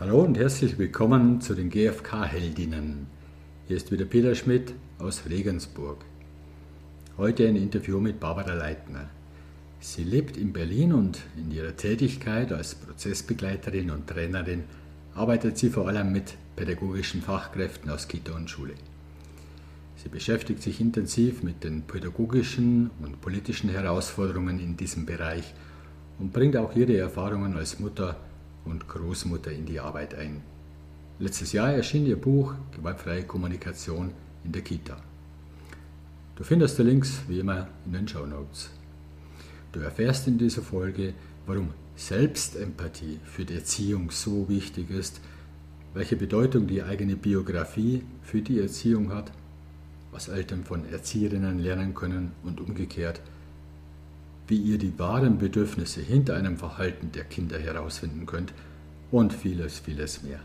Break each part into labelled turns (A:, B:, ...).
A: Hallo und herzlich willkommen zu den GfK-Heldinnen. Hier ist wieder Peter Schmidt aus Regensburg. Heute ein Interview mit Barbara Leitner. Sie lebt in Berlin und in ihrer Tätigkeit als Prozessbegleiterin und Trainerin arbeitet sie vor allem mit pädagogischen Fachkräften aus Kita und Schule. Sie beschäftigt sich intensiv mit den pädagogischen und politischen Herausforderungen in diesem Bereich und bringt auch ihre Erfahrungen als Mutter und Großmutter in die Arbeit ein. Letztes Jahr erschien ihr Buch Gewaltfreie Kommunikation in der Kita. Du findest die Links wie immer in den Show Notes. Du erfährst in dieser Folge, warum Selbstempathie für die Erziehung so wichtig ist, welche Bedeutung die eigene Biografie für die Erziehung hat, was Eltern von Erzieherinnen lernen können und umgekehrt, wie ihr die wahren Bedürfnisse hinter einem Verhalten der Kinder herausfinden könnt und vieles, vieles mehr.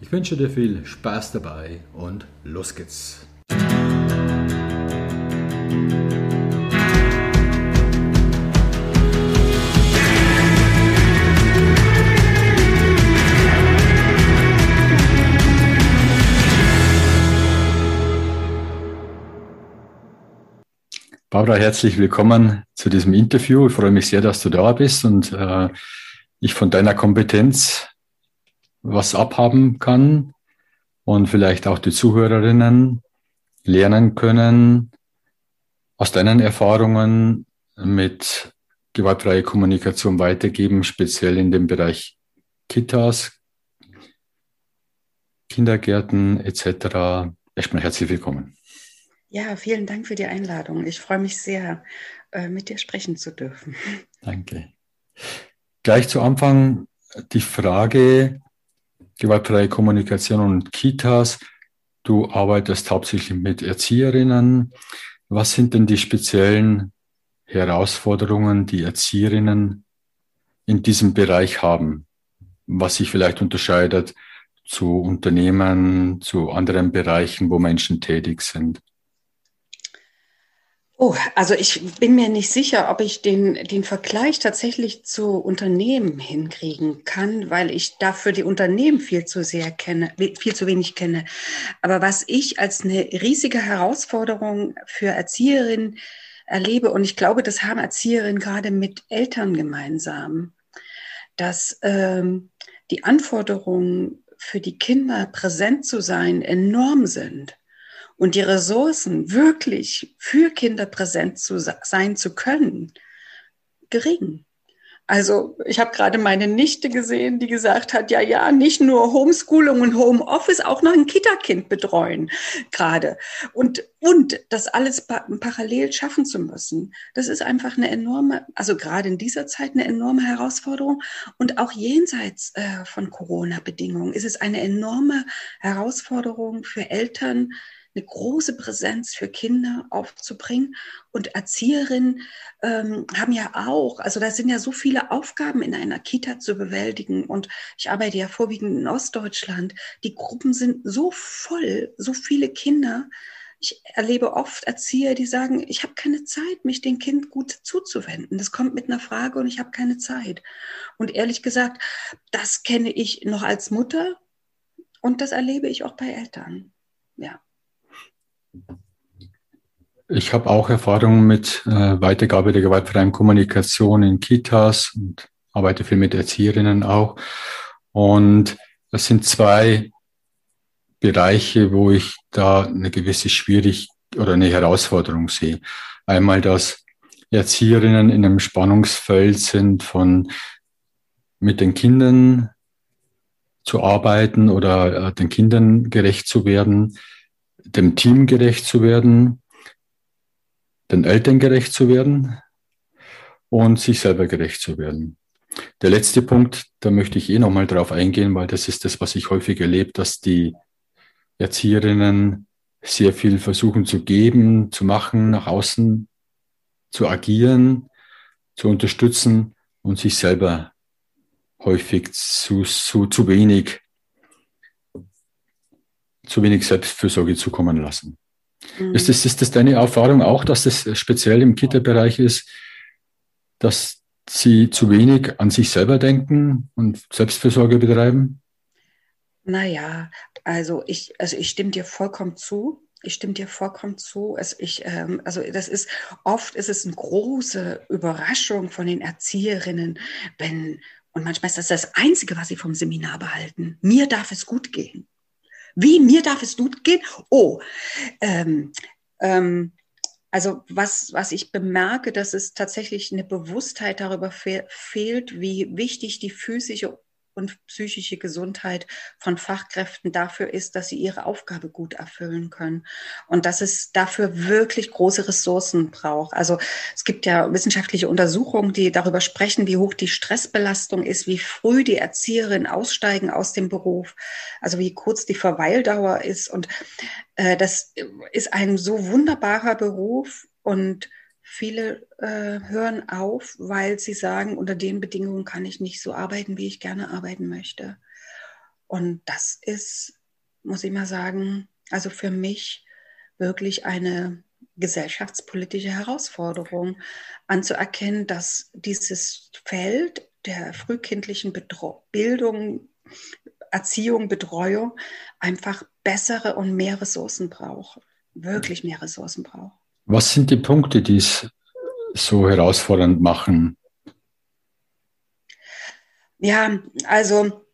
A: Ich wünsche dir viel Spaß dabei und los geht's. Barbara, herzlich willkommen zu diesem Interview. Ich freue mich sehr, dass du da bist und äh, ich von deiner Kompetenz was abhaben kann und vielleicht auch die Zuhörerinnen lernen können aus deinen Erfahrungen mit gewaltfreie Kommunikation weitergeben, speziell in dem Bereich Kitas, Kindergärten etc. Erstmal herzlich willkommen.
B: Ja, vielen Dank für die Einladung. Ich freue mich sehr, äh, mit dir sprechen zu dürfen.
A: Danke. Gleich zu Anfang die Frage, gewaltfreie Kommunikation und Kitas. Du arbeitest hauptsächlich mit Erzieherinnen. Was sind denn die speziellen Herausforderungen, die Erzieherinnen in diesem Bereich haben? Was sich vielleicht unterscheidet zu Unternehmen, zu anderen Bereichen, wo Menschen tätig sind?
B: Oh, also ich bin mir nicht sicher, ob ich den, den Vergleich tatsächlich zu Unternehmen hinkriegen kann, weil ich dafür die Unternehmen viel zu sehr kenne, viel zu wenig kenne. Aber was ich als eine riesige Herausforderung für Erzieherinnen erlebe, und ich glaube, das haben Erzieherinnen gerade mit Eltern gemeinsam, dass ähm, die Anforderungen für die Kinder präsent zu sein enorm sind und die Ressourcen wirklich für Kinder präsent zu sein zu können, gering. Also ich habe gerade meine Nichte gesehen, die gesagt hat, ja, ja, nicht nur Homeschooling und Homeoffice, auch noch ein Kita-Kind betreuen gerade. Und, und das alles pa parallel schaffen zu müssen, das ist einfach eine enorme, also gerade in dieser Zeit eine enorme Herausforderung. Und auch jenseits äh, von Corona-Bedingungen ist es eine enorme Herausforderung für Eltern, eine große Präsenz für Kinder aufzubringen. Und Erzieherinnen ähm, haben ja auch, also da sind ja so viele Aufgaben in einer Kita zu bewältigen. Und ich arbeite ja vorwiegend in Ostdeutschland. Die Gruppen sind so voll, so viele Kinder. Ich erlebe oft Erzieher, die sagen, ich habe keine Zeit, mich dem Kind gut zuzuwenden. Das kommt mit einer Frage und ich habe keine Zeit. Und ehrlich gesagt, das kenne ich noch als Mutter und das erlebe ich auch bei Eltern. Ja.
A: Ich habe auch Erfahrungen mit äh, Weitergabe der gewaltfreien Kommunikation in Kitas und arbeite viel mit Erzieherinnen auch. Und das sind zwei Bereiche, wo ich da eine gewisse Schwierig oder eine Herausforderung sehe. Einmal, dass Erzieherinnen in einem Spannungsfeld sind von mit den Kindern zu arbeiten oder äh, den Kindern gerecht zu werden, dem Team gerecht zu werden, den Eltern gerecht zu werden und sich selber gerecht zu werden. Der letzte Punkt, da möchte ich eh nochmal drauf eingehen, weil das ist das, was ich häufig erlebe, dass die Erzieherinnen sehr viel versuchen zu geben, zu machen, nach außen zu agieren, zu unterstützen und sich selber häufig zu, zu, zu wenig zu wenig Selbstfürsorge zukommen lassen. Mhm. Ist, das, ist das deine Erfahrung auch, dass das speziell im Kita-Bereich ist, dass sie zu wenig an sich selber denken und Selbstfürsorge betreiben?
B: Naja, also ich, also ich stimme dir vollkommen zu. Ich stimme dir vollkommen zu. Es, ich, ähm, also das ist oft ist es eine große Überraschung von den Erzieherinnen, wenn und manchmal ist das das Einzige, was sie vom Seminar behalten. Mir darf es gut gehen. Wie mir darf es gut gehen? Oh, ähm, ähm, also was, was ich bemerke, dass es tatsächlich eine Bewusstheit darüber fe fehlt, wie wichtig die physische und psychische Gesundheit von Fachkräften dafür ist, dass sie ihre Aufgabe gut erfüllen können und dass es dafür wirklich große Ressourcen braucht. Also es gibt ja wissenschaftliche Untersuchungen, die darüber sprechen, wie hoch die Stressbelastung ist, wie früh die Erzieherinnen aussteigen aus dem Beruf, also wie kurz die Verweildauer ist und äh, das ist ein so wunderbarer Beruf und Viele äh, hören auf, weil sie sagen, unter den Bedingungen kann ich nicht so arbeiten, wie ich gerne arbeiten möchte. Und das ist, muss ich mal sagen, also für mich wirklich eine gesellschaftspolitische Herausforderung anzuerkennen, dass dieses Feld der frühkindlichen Bedro Bildung, Erziehung, Betreuung einfach bessere und mehr Ressourcen braucht, wirklich mehr Ressourcen braucht.
A: Was sind die Punkte, die es so herausfordernd machen?
B: Ja, also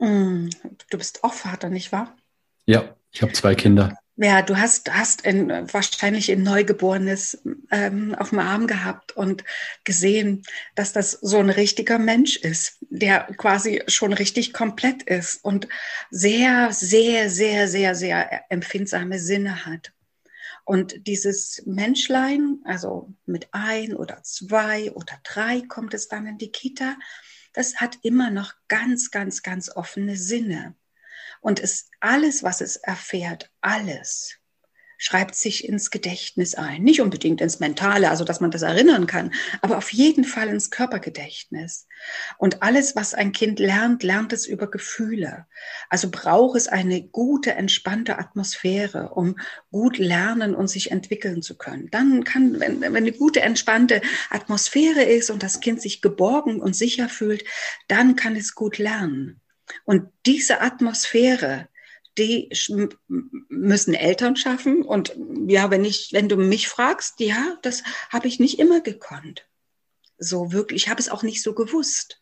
B: hm, du bist auch Vater, nicht wahr?
A: Ja, ich habe zwei Kinder.
B: Ja, du hast, hast ein, wahrscheinlich ein Neugeborenes ähm, auf dem Arm gehabt und gesehen, dass das so ein richtiger Mensch ist, der quasi schon richtig komplett ist und sehr, sehr, sehr, sehr, sehr empfindsame Sinne hat. Und dieses Menschlein, also mit ein oder zwei oder drei kommt es dann in die Kita, das hat immer noch ganz, ganz, ganz offene Sinne. Und es, alles, was es erfährt, alles, schreibt sich ins Gedächtnis ein. Nicht unbedingt ins Mentale, also dass man das erinnern kann, aber auf jeden Fall ins Körpergedächtnis. Und alles, was ein Kind lernt, lernt es über Gefühle. Also braucht es eine gute, entspannte Atmosphäre, um gut lernen und sich entwickeln zu können. Dann kann, wenn, wenn eine gute, entspannte Atmosphäre ist und das Kind sich geborgen und sicher fühlt, dann kann es gut lernen. Und diese Atmosphäre, die müssen Eltern schaffen. Und ja, wenn ich, wenn du mich fragst, ja, das habe ich nicht immer gekonnt. So wirklich, ich habe es auch nicht so gewusst.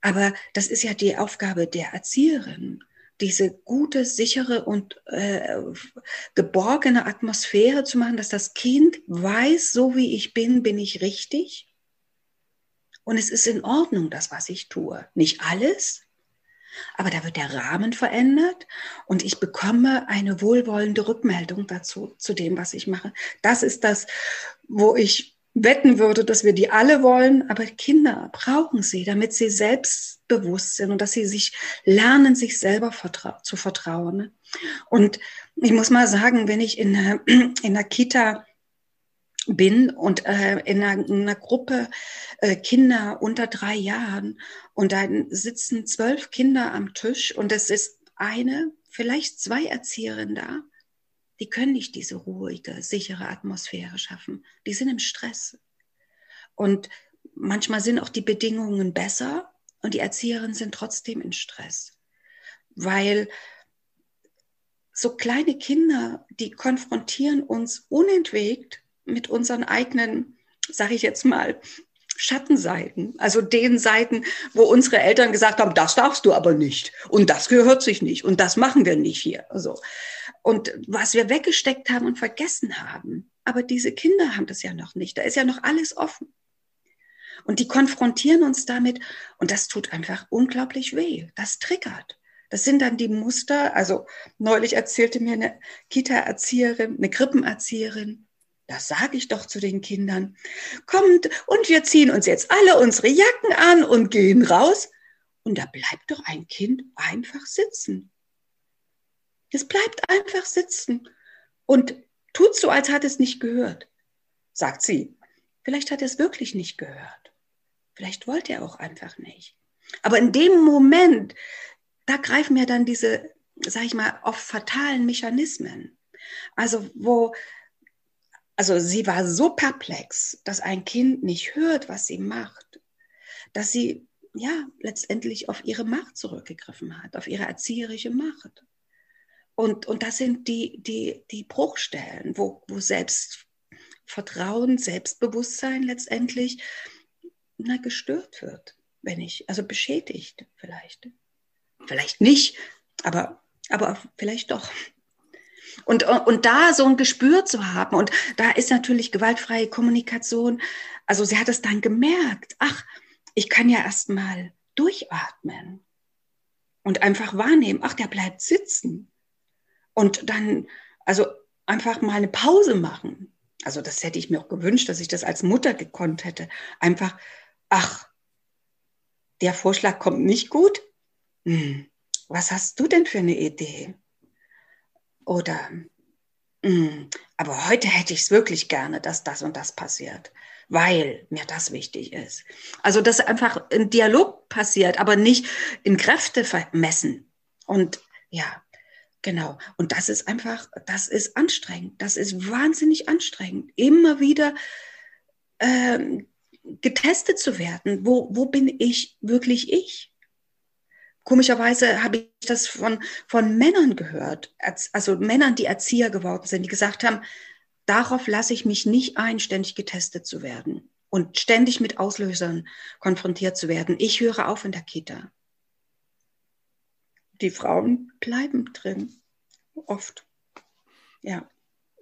B: Aber das ist ja die Aufgabe der Erzieherin, diese gute, sichere und äh, geborgene Atmosphäre zu machen, dass das Kind weiß, so wie ich bin, bin ich richtig. Und es ist in Ordnung, das, was ich tue. Nicht alles, aber da wird der Rahmen verändert und ich bekomme eine wohlwollende Rückmeldung dazu, zu dem, was ich mache. Das ist das, wo ich wetten würde, dass wir die alle wollen, aber Kinder brauchen sie, damit sie selbstbewusst sind und dass sie sich lernen, sich selber vertra zu vertrauen. Und ich muss mal sagen, wenn ich in, in der Kita bin und äh, in, einer, in, einer, Gruppe äh, Kinder unter drei Jahren und dann sitzen zwölf Kinder am Tisch und es ist eine, vielleicht zwei Erzieherinnen da, die können nicht diese ruhige, sichere Atmosphäre schaffen. Die sind im Stress. Und manchmal sind auch die Bedingungen besser und die Erzieherinnen sind trotzdem in Stress, weil so kleine Kinder, die konfrontieren uns unentwegt mit unseren eigenen, sage ich jetzt mal, Schattenseiten, also den Seiten, wo unsere Eltern gesagt haben, das darfst du aber nicht. Und das gehört sich nicht. Und das machen wir nicht hier. Also, und was wir weggesteckt haben und vergessen haben, aber diese Kinder haben das ja noch nicht, da ist ja noch alles offen. Und die konfrontieren uns damit. Und das tut einfach unglaublich weh, das triggert. Das sind dann die Muster, also neulich erzählte mir eine Kita-Erzieherin, eine Krippenerzieherin, das sage ich doch zu den Kindern. Kommt und wir ziehen uns jetzt alle unsere Jacken an und gehen raus. Und da bleibt doch ein Kind einfach sitzen. Es bleibt einfach sitzen und tut so, als hat es nicht gehört, sagt sie. Vielleicht hat es wirklich nicht gehört. Vielleicht wollte er auch einfach nicht. Aber in dem Moment, da greifen ja dann diese, sag ich mal, oft fatalen Mechanismen. Also wo also sie war so perplex, dass ein Kind nicht hört, was sie macht, dass sie ja, letztendlich auf ihre Macht zurückgegriffen hat, auf ihre erzieherische Macht. Und, und das sind die, die, die Bruchstellen, wo, wo Selbstvertrauen, Selbstbewusstsein letztendlich na, gestört wird, wenn ich, also beschädigt vielleicht. Vielleicht nicht, aber, aber vielleicht doch. Und, und da so ein Gespür zu haben, und da ist natürlich gewaltfreie Kommunikation, also sie hat es dann gemerkt, ach, ich kann ja erstmal durchatmen und einfach wahrnehmen, ach, der bleibt sitzen. Und dann, also einfach mal eine Pause machen. Also das hätte ich mir auch gewünscht, dass ich das als Mutter gekonnt hätte. Einfach, ach, der Vorschlag kommt nicht gut. Hm, was hast du denn für eine Idee? Oder, hm, aber heute hätte ich es wirklich gerne, dass das und das passiert weil mir das wichtig ist. Also, dass einfach ein Dialog passiert, aber nicht in Kräfte vermessen. Und ja, genau. Und das ist einfach, das ist anstrengend. Das ist wahnsinnig anstrengend. Immer wieder ähm, getestet zu werden. Wo, wo bin ich wirklich ich? Komischerweise habe ich das von, von Männern gehört, also Männern, die Erzieher geworden sind, die gesagt haben, darauf lasse ich mich nicht ein, ständig getestet zu werden und ständig mit Auslösern konfrontiert zu werden. Ich höre auf in der Kita. Die Frauen bleiben drin, oft. Ja.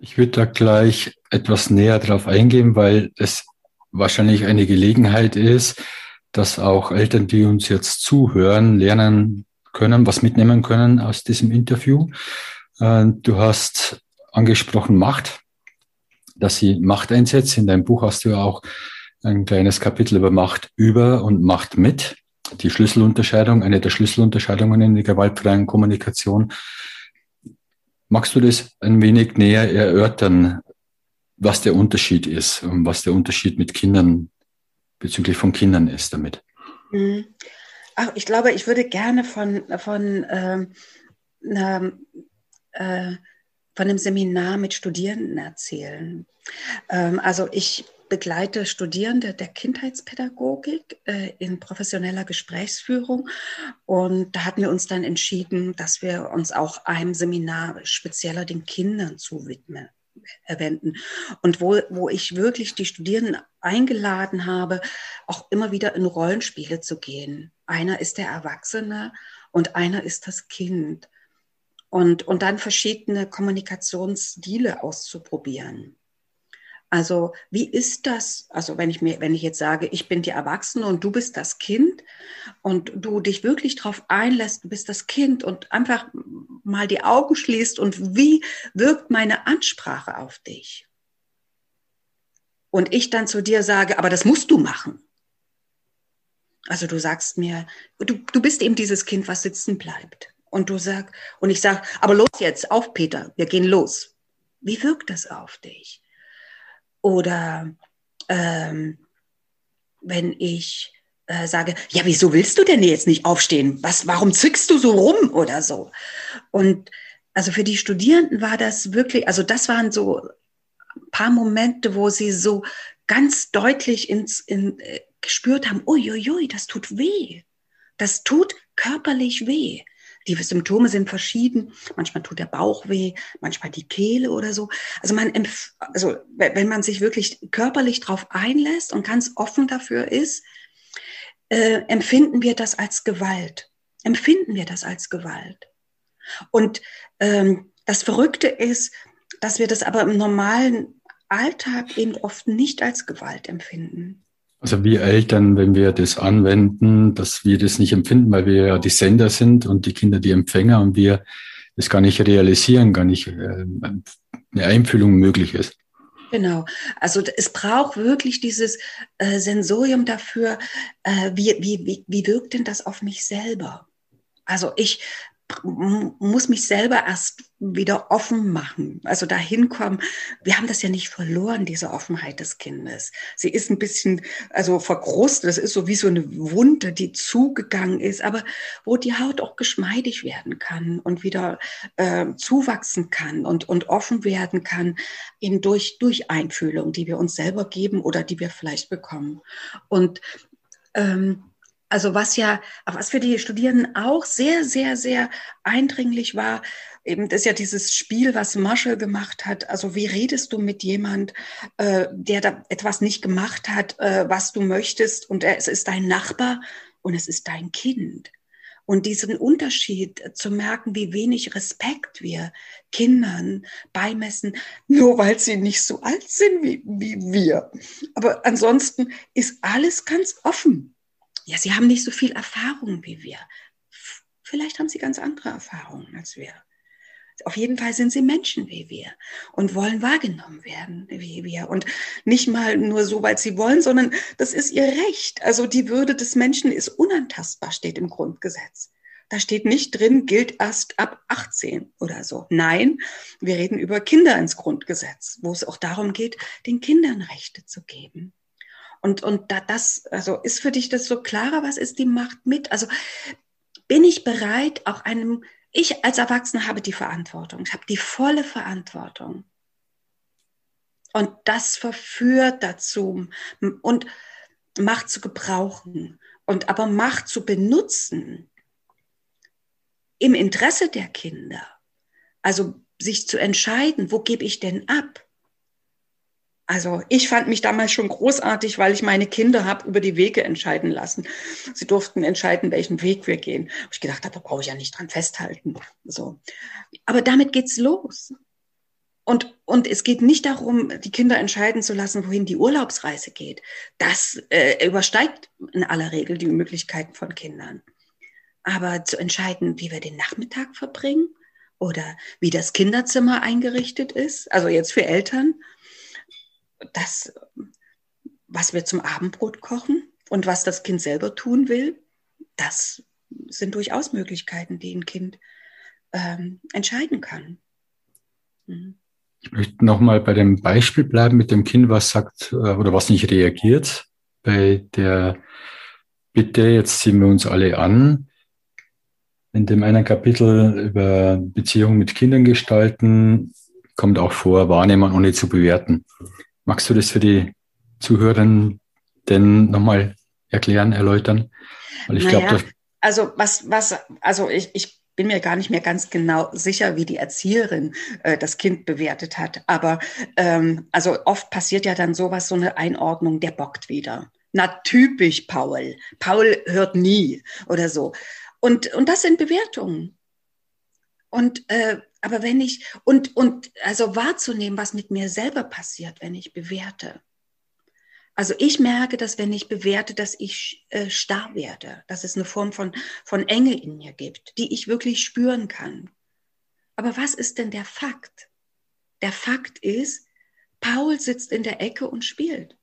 A: Ich würde da gleich etwas näher drauf eingehen, weil es wahrscheinlich eine Gelegenheit ist, dass auch Eltern, die uns jetzt zuhören, lernen können, was mitnehmen können aus diesem Interview. Äh, du hast angesprochen Macht dass sie Macht einsetzt. In deinem Buch hast du ja auch ein kleines Kapitel über Macht über und Macht mit. Die Schlüsselunterscheidung, eine der Schlüsselunterscheidungen in der gewaltfreien Kommunikation. Magst du das ein wenig näher erörtern, was der Unterschied ist und was der Unterschied mit Kindern bezüglich von Kindern ist damit?
B: Mhm. Ach, ich glaube, ich würde gerne von, von ähm, einer, äh, von einem Seminar mit Studierenden erzählen. Ähm, also ich begleite Studierende der Kindheitspädagogik äh, in professioneller Gesprächsführung. Und da hatten wir uns dann entschieden, dass wir uns auch einem Seminar spezieller den Kindern zuwidmen erwenden. Und wo, wo ich wirklich die Studierenden eingeladen habe, auch immer wieder in Rollenspiele zu gehen. Einer ist der Erwachsene und einer ist das Kind und, und dann verschiedene Kommunikationsstile auszuprobieren. Also wie ist das? Also wenn ich mir, wenn ich jetzt sage, ich bin die Erwachsene und du bist das Kind und du dich wirklich darauf einlässt, du bist das Kind und einfach mal die Augen schließt und wie wirkt meine Ansprache auf dich? Und ich dann zu dir sage, aber das musst du machen. Also du sagst mir, du, du bist eben dieses Kind, was sitzen bleibt. Und du sagst, und ich sage, aber los jetzt, auf Peter, wir gehen los. Wie wirkt das auf dich? Oder ähm, wenn ich äh, sage, ja, wieso willst du denn jetzt nicht aufstehen? Was, warum zwickst du so rum oder so? Und also für die Studierenden war das wirklich, also das waren so ein paar Momente, wo sie so ganz deutlich ins, in, äh, gespürt haben, uiuiui, das tut weh. Das tut körperlich weh. Die Symptome sind verschieden. Manchmal tut der Bauch weh, manchmal die Kehle oder so. Also man, also wenn man sich wirklich körperlich darauf einlässt und ganz offen dafür ist, äh, empfinden wir das als Gewalt. Empfinden wir das als Gewalt. Und ähm, das Verrückte ist, dass wir das aber im normalen Alltag eben oft nicht als Gewalt empfinden.
A: Also wir Eltern, wenn wir das anwenden, dass wir das nicht empfinden, weil wir ja die Sender sind und die Kinder die Empfänger und wir das gar nicht realisieren, gar nicht äh, eine Einfühlung möglich ist.
B: Genau. Also es braucht wirklich dieses äh, Sensorium dafür, äh, wie, wie, wie, wie wirkt denn das auf mich selber? Also ich muss mich selber erst wieder offen machen, also dahin kommen. Wir haben das ja nicht verloren, diese Offenheit des Kindes. Sie ist ein bisschen, also verkrustet, das ist so wie so eine Wunde, die zugegangen ist, aber wo die Haut auch geschmeidig werden kann und wieder äh, zuwachsen kann und, und offen werden kann, eben durch, durch Einfühlung, die wir uns selber geben oder die wir vielleicht bekommen. Und ähm, Also was ja, was für die Studierenden auch sehr, sehr, sehr eindringlich war, eben das ist ja dieses Spiel, was Marshall gemacht hat. Also wie redest du mit jemand, äh, der da etwas nicht gemacht hat, äh, was du möchtest und es ist dein Nachbar und es ist dein Kind. Und diesen Unterschied zu merken, wie wenig Respekt wir Kindern beimessen, nur weil sie nicht so alt sind wie, wie wir. Aber ansonsten ist alles ganz offen ja, sie haben nicht so viel Erfahrung wie wir. Vielleicht haben sie ganz andere Erfahrungen als wir. Auf jeden Fall sind sie Menschen wie wir und wollen wahrgenommen werden wie wir. Und nicht mal nur so, weil sie wollen, sondern das ist ihr Recht. Also die Würde des Menschen ist unantastbar, steht im Grundgesetz. Da steht nicht drin, gilt erst ab 18 oder so. Nein, wir reden über Kinder ins Grundgesetz, wo es auch darum geht, den Kindern Rechte zu geben. Und, und da, das, also ist für dich das so klarer, was ist die Macht mit? Also bin ich bereit, auch einem, ich als Erwachsener habe die Verantwortung, ich habe die volle Verantwortung. Und das verführt dazu und Macht zu gebrauchen und aber Macht zu benutzen im Interesse der Kinder. Also sich zu entscheiden, wo gebe ich denn ab? Also ich fand mich damals schon großartig, weil ich meine Kinder habe über die Wege entscheiden lassen. Sie durften entscheiden, welchen Weg wir gehen. ich gedacht habe, da brauche ich ja nicht dran festhalten. So. Aber damit geht's los. Und, und es geht nicht darum, die Kinder entscheiden zu lassen, wohin die Urlaubsreise geht. Das äh, übersteigt in aller Regel die Möglichkeiten von Kindern. Aber zu entscheiden, wie wir den Nachmittag verbringen oder wie das Kinderzimmer eingerichtet ist, also jetzt für Eltern, das, was wir zum Abendbrot kochen und was das Kind selber tun will, das sind durchaus Möglichkeiten, die ein Kind ähm, entscheiden kann.
A: Mhm. Ich möchte nochmal bei dem Beispiel bleiben mit dem Kind, was sagt äh, oder was nicht reagiert. Bei der Bitte, jetzt ziehen wir uns alle an. In dem einen Kapitel über Beziehungen mit Kindern gestalten kommt auch vor, wahrnehmen ohne zu bewerten. Magst du das für die Zuhörerinnen denn nochmal erklären, erläutern?
B: Weil ich naja, glaube, also was, was, also ich, ich bin mir gar nicht mehr ganz genau sicher, wie die Erzieherin äh, das Kind bewertet hat. Aber ähm, also oft passiert ja dann sowas, so eine Einordnung, der bockt wieder. Na, typisch Paul. Paul hört nie oder so. Und, und das sind Bewertungen. Und äh, aber wenn ich, und, und also wahrzunehmen, was mit mir selber passiert, wenn ich bewerte. Also ich merke, dass wenn ich bewerte, dass ich äh, starr werde, dass es eine Form von, von Enge in mir gibt, die ich wirklich spüren kann. Aber was ist denn der Fakt? Der Fakt ist, Paul sitzt in der Ecke und spielt.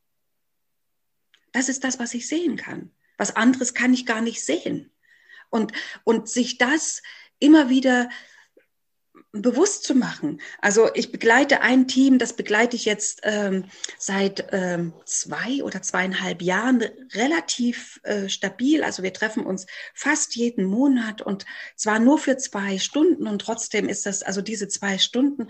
B: Das ist das, was ich sehen kann. Was anderes kann ich gar nicht sehen. Und, und sich das immer wieder bewusst zu machen. Also ich begleite ein Team, das begleite ich jetzt ähm, seit ähm, zwei oder zweieinhalb Jahren relativ äh, stabil. Also wir treffen uns fast jeden Monat und zwar nur für zwei Stunden und trotzdem ist das also diese zwei Stunden.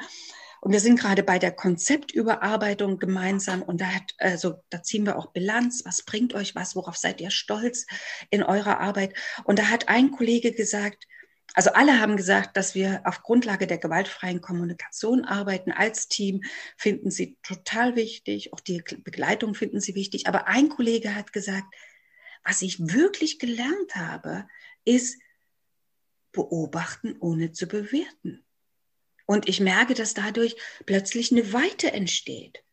B: Und wir sind gerade bei der Konzeptüberarbeitung gemeinsam und da hat, also da ziehen wir auch Bilanz. Was bringt euch was? Worauf seid ihr stolz in eurer Arbeit? Und da hat ein Kollege gesagt, also alle haben gesagt, dass wir auf Grundlage der gewaltfreien Kommunikation arbeiten als Team, finden sie total wichtig, auch die Begleitung finden sie wichtig. Aber ein Kollege hat gesagt, was ich wirklich gelernt habe, ist beobachten, ohne zu bewerten. Und ich merke, dass dadurch plötzlich eine Weite entsteht.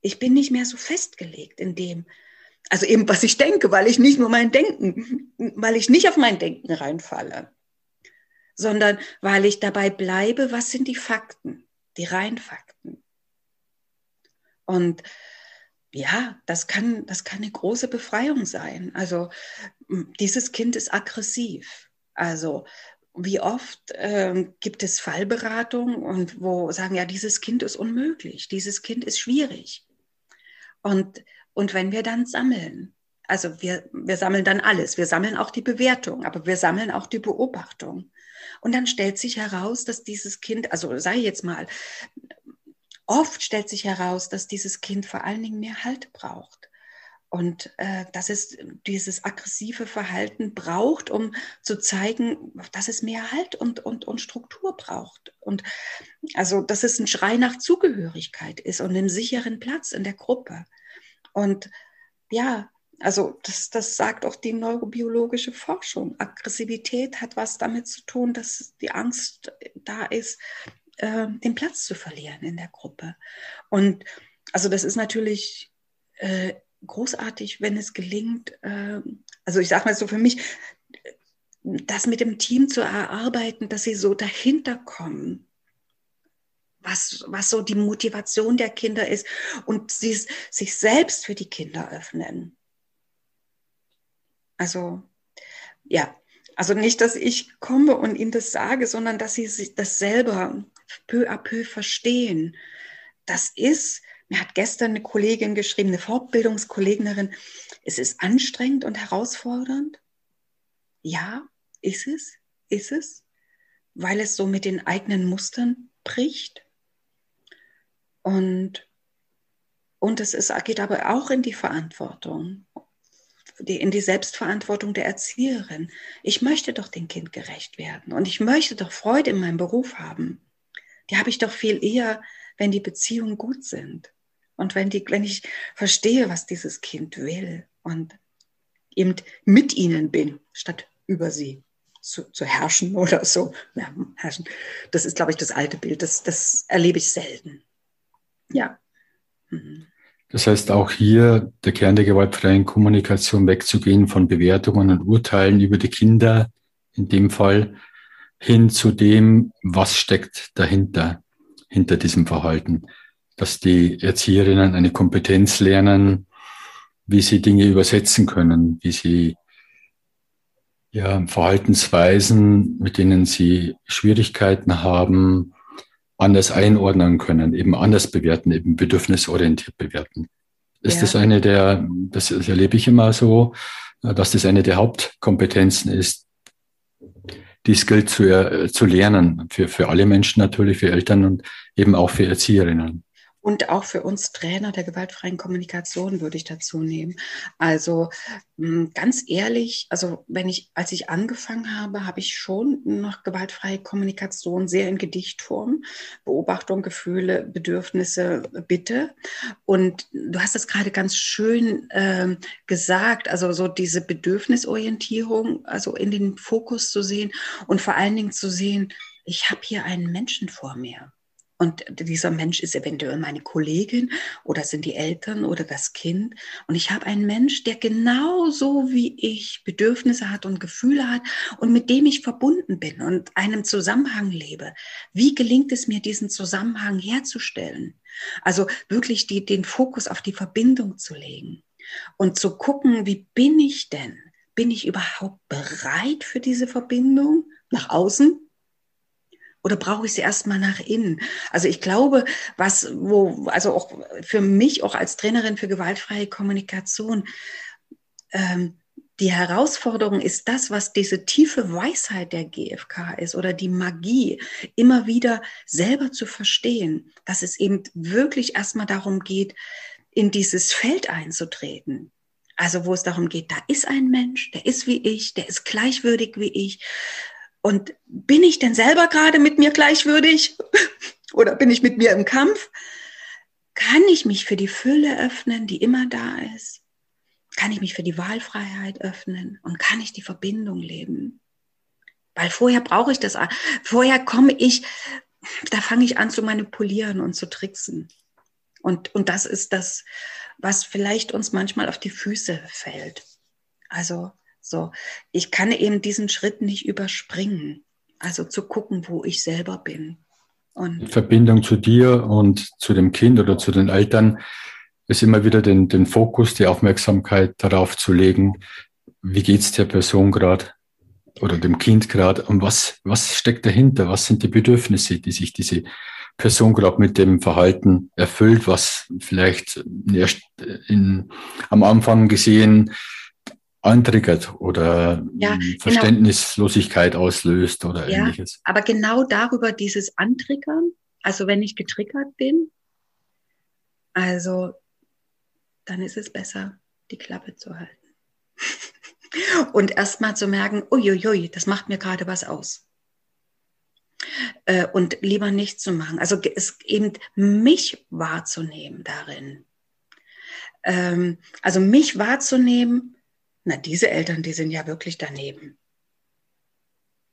B: Ich bin nicht mehr so festgelegt in dem, also eben was ich denke, weil ich nicht nur mein Denken, weil ich nicht auf mein Denken reinfalle sondern weil ich dabei bleibe, was sind die Fakten, die reinen Fakten. Und ja, das kann, das kann eine große Befreiung sein. Also dieses Kind ist aggressiv. Also wie oft äh, gibt es Fallberatung und wo sagen, ja, dieses Kind ist unmöglich, dieses Kind ist schwierig. Und, und wenn wir dann sammeln, also wir, wir sammeln dann alles, wir sammeln auch die Bewertung, aber wir sammeln auch die Beobachtung. Und dann stellt sich heraus, dass dieses Kind, also sei jetzt mal, oft stellt sich heraus, dass dieses Kind vor allen Dingen mehr Halt braucht. Und äh, dass es dieses aggressive Verhalten braucht, um zu zeigen, dass es mehr Halt und, und, und Struktur braucht. Und also, dass es ein Schrei nach Zugehörigkeit ist und einen sicheren Platz in der Gruppe. Und ja, also das, das sagt auch die neurobiologische Forschung. Aggressivität hat was damit zu tun, dass die Angst da ist, äh, den Platz zu verlieren in der Gruppe. Und also das ist natürlich äh, großartig, wenn es gelingt, äh, also ich sage mal so für mich, das mit dem Team zu erarbeiten, dass sie so dahinter kommen, was, was so die Motivation der Kinder ist und sie sich selbst für die Kinder öffnen. Also, ja, also nicht, dass ich komme und ihnen das sage, sondern dass sie das selber peu à peu verstehen. Das ist, mir hat gestern eine Kollegin geschrieben, eine Fortbildungskollegnerin, es ist anstrengend und herausfordernd. Ja, ist es, ist es, weil es so mit den eigenen Mustern bricht. Und, und es ist, geht aber auch in die Verantwortung, die, in die Selbstverantwortung der Erzieherin. Ich möchte doch dem Kind gerecht werden und ich möchte doch Freude in meinem Beruf haben. Die habe ich doch viel eher, wenn die Beziehungen gut sind und wenn, die, wenn ich verstehe, was dieses Kind will und eben mit ihnen bin, statt über sie zu, zu herrschen oder so. Ja, herrschen. Das ist, glaube ich, das alte Bild. Das, das erlebe ich selten. Ja.
A: Mhm. Das heißt, auch hier der Kern der gewaltfreien Kommunikation wegzugehen von Bewertungen und Urteilen über die Kinder, in dem Fall, hin zu dem, was steckt dahinter, hinter diesem Verhalten. Dass die Erzieherinnen eine Kompetenz lernen, wie sie Dinge übersetzen können, wie sie ja, Verhaltensweisen, mit denen sie Schwierigkeiten haben, anders einordnen können, eben anders bewerten, eben bedürfnisorientiert bewerten. Ist ja. das eine der, das erlebe ich immer so, dass das eine der Hauptkompetenzen ist, die Skill zu, zu lernen, für, für alle Menschen natürlich, für Eltern und eben auch für Erzieherinnen.
B: Und auch für uns Trainer der gewaltfreien Kommunikation würde ich dazu nehmen. Also hm, ganz ehrlich, also wenn ich, als ich angefangen habe, habe ich schon noch gewaltfreie Kommunikation sehr in Gedichtform. Beobachtung, Gefühle, Bedürfnisse, Bitte. Und du hast es gerade ganz schön äh, gesagt, also so diese Bedürfnisorientierung, also in den Fokus zu sehen und vor allen Dingen zu sehen, ich habe hier einen Menschen vor mir. Und dieser Mensch ist eventuell meine Kollegin oder sind die Eltern oder das Kind. Und ich habe einen Mensch, der genauso wie ich Bedürfnisse hat und Gefühle hat und mit dem ich verbunden bin und einem Zusammenhang lebe. Wie gelingt es mir, diesen Zusammenhang herzustellen? Also wirklich die, den Fokus auf die Verbindung zu legen und zu gucken, wie bin ich denn? Bin ich überhaupt bereit für diese Verbindung nach außen? Oder brauche ich sie erstmal nach innen? Also ich glaube, was, wo, also auch für mich, auch als Trainerin für gewaltfreie Kommunikation, ähm, die Herausforderung ist das, was diese tiefe Weisheit der GfK ist oder die Magie, immer wieder selber zu verstehen, dass es eben wirklich erstmal darum geht, in dieses Feld einzutreten. Also wo es darum geht, da ist ein Mensch, der ist wie ich, der ist gleichwürdig wie ich. Und bin ich denn selber gerade mit mir gleichwürdig oder bin ich mit mir im Kampf? Kann ich mich für die Fülle öffnen, die immer da ist? Kann ich mich für die Wahlfreiheit öffnen und kann ich die Verbindung leben? Weil vorher brauche ich das. Vorher komme ich, da fange ich an zu manipulieren und zu tricksen. Und, und das ist das, was vielleicht uns manchmal auf die Füße fällt. Also so, ich kann eben diesen Schritt nicht überspringen. Also zu gucken, wo ich selber bin.
A: Und Verbindung zu dir und zu dem Kind oder zu den Eltern ist immer wieder den, den Fokus, die Aufmerksamkeit darauf zu legen, wie geht's der Person gerade oder dem Kind gerade und was, was steckt dahinter? Was sind die Bedürfnisse, die sich diese Person gerade mit dem Verhalten erfüllt, was vielleicht erst in, am Anfang gesehen antriggert oder ja, genau. Verständnislosigkeit genau. auslöst oder ja, ähnliches.
B: Aber genau darüber dieses Antriggern, also wenn ich getriggert bin, also dann ist es besser, die Klappe zu halten. Und erstmal zu merken, uiuiui, das macht mir gerade was aus. Äh, und lieber nicht zu machen. Also es eben mich wahrzunehmen darin. Ähm, also mich wahrzunehmen, na, diese Eltern, die sind ja wirklich daneben.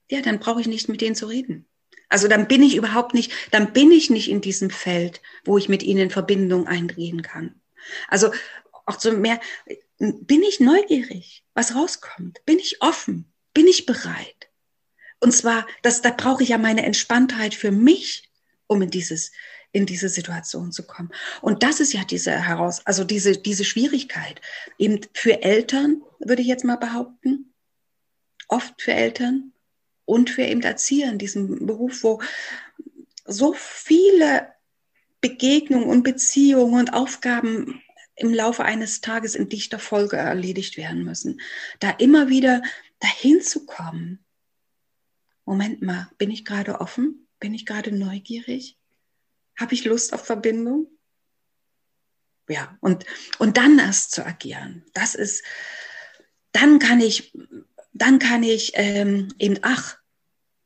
B: Ja, dann brauche ich nicht mit denen zu reden. Also dann bin ich überhaupt nicht, dann bin ich nicht in diesem Feld, wo ich mit ihnen in Verbindung eingehen kann. Also auch so mehr, bin ich neugierig, was rauskommt? Bin ich offen? Bin ich bereit? Und zwar, das, da brauche ich ja meine Entspanntheit für mich, um in dieses, in diese Situation zu kommen. Und das ist ja diese heraus, also diese, diese Schwierigkeit. Eben für Eltern, würde ich jetzt mal behaupten, oft für Eltern und für eben Erzieher in diesem Beruf, wo so viele Begegnungen und Beziehungen und Aufgaben im Laufe eines Tages in dichter Folge erledigt werden müssen. Da immer wieder dahin zu kommen. Moment mal, bin ich gerade offen? Bin ich gerade neugierig? Habe ich Lust auf Verbindung? Ja, und, und dann erst zu agieren. Das ist, dann kann ich, dann kann ich ähm, eben, ach,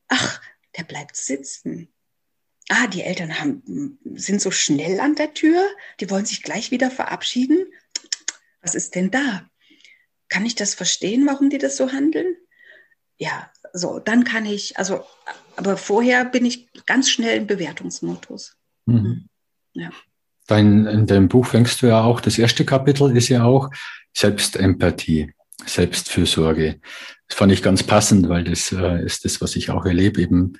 B: ach, der bleibt sitzen. Ah, die Eltern haben, sind so schnell an der Tür, die wollen sich gleich wieder verabschieden. Was ist denn da? Kann ich das verstehen, warum die das so handeln? Ja, so, dann kann ich, also, aber vorher bin ich ganz schnell im Bewertungsmodus.
A: Mhm. Ja. Dein, in deinem Buch fängst du ja auch, das erste Kapitel ist ja auch Selbstempathie, Selbstfürsorge. Das fand ich ganz passend, weil das äh, ist das, was ich auch erlebe, eben,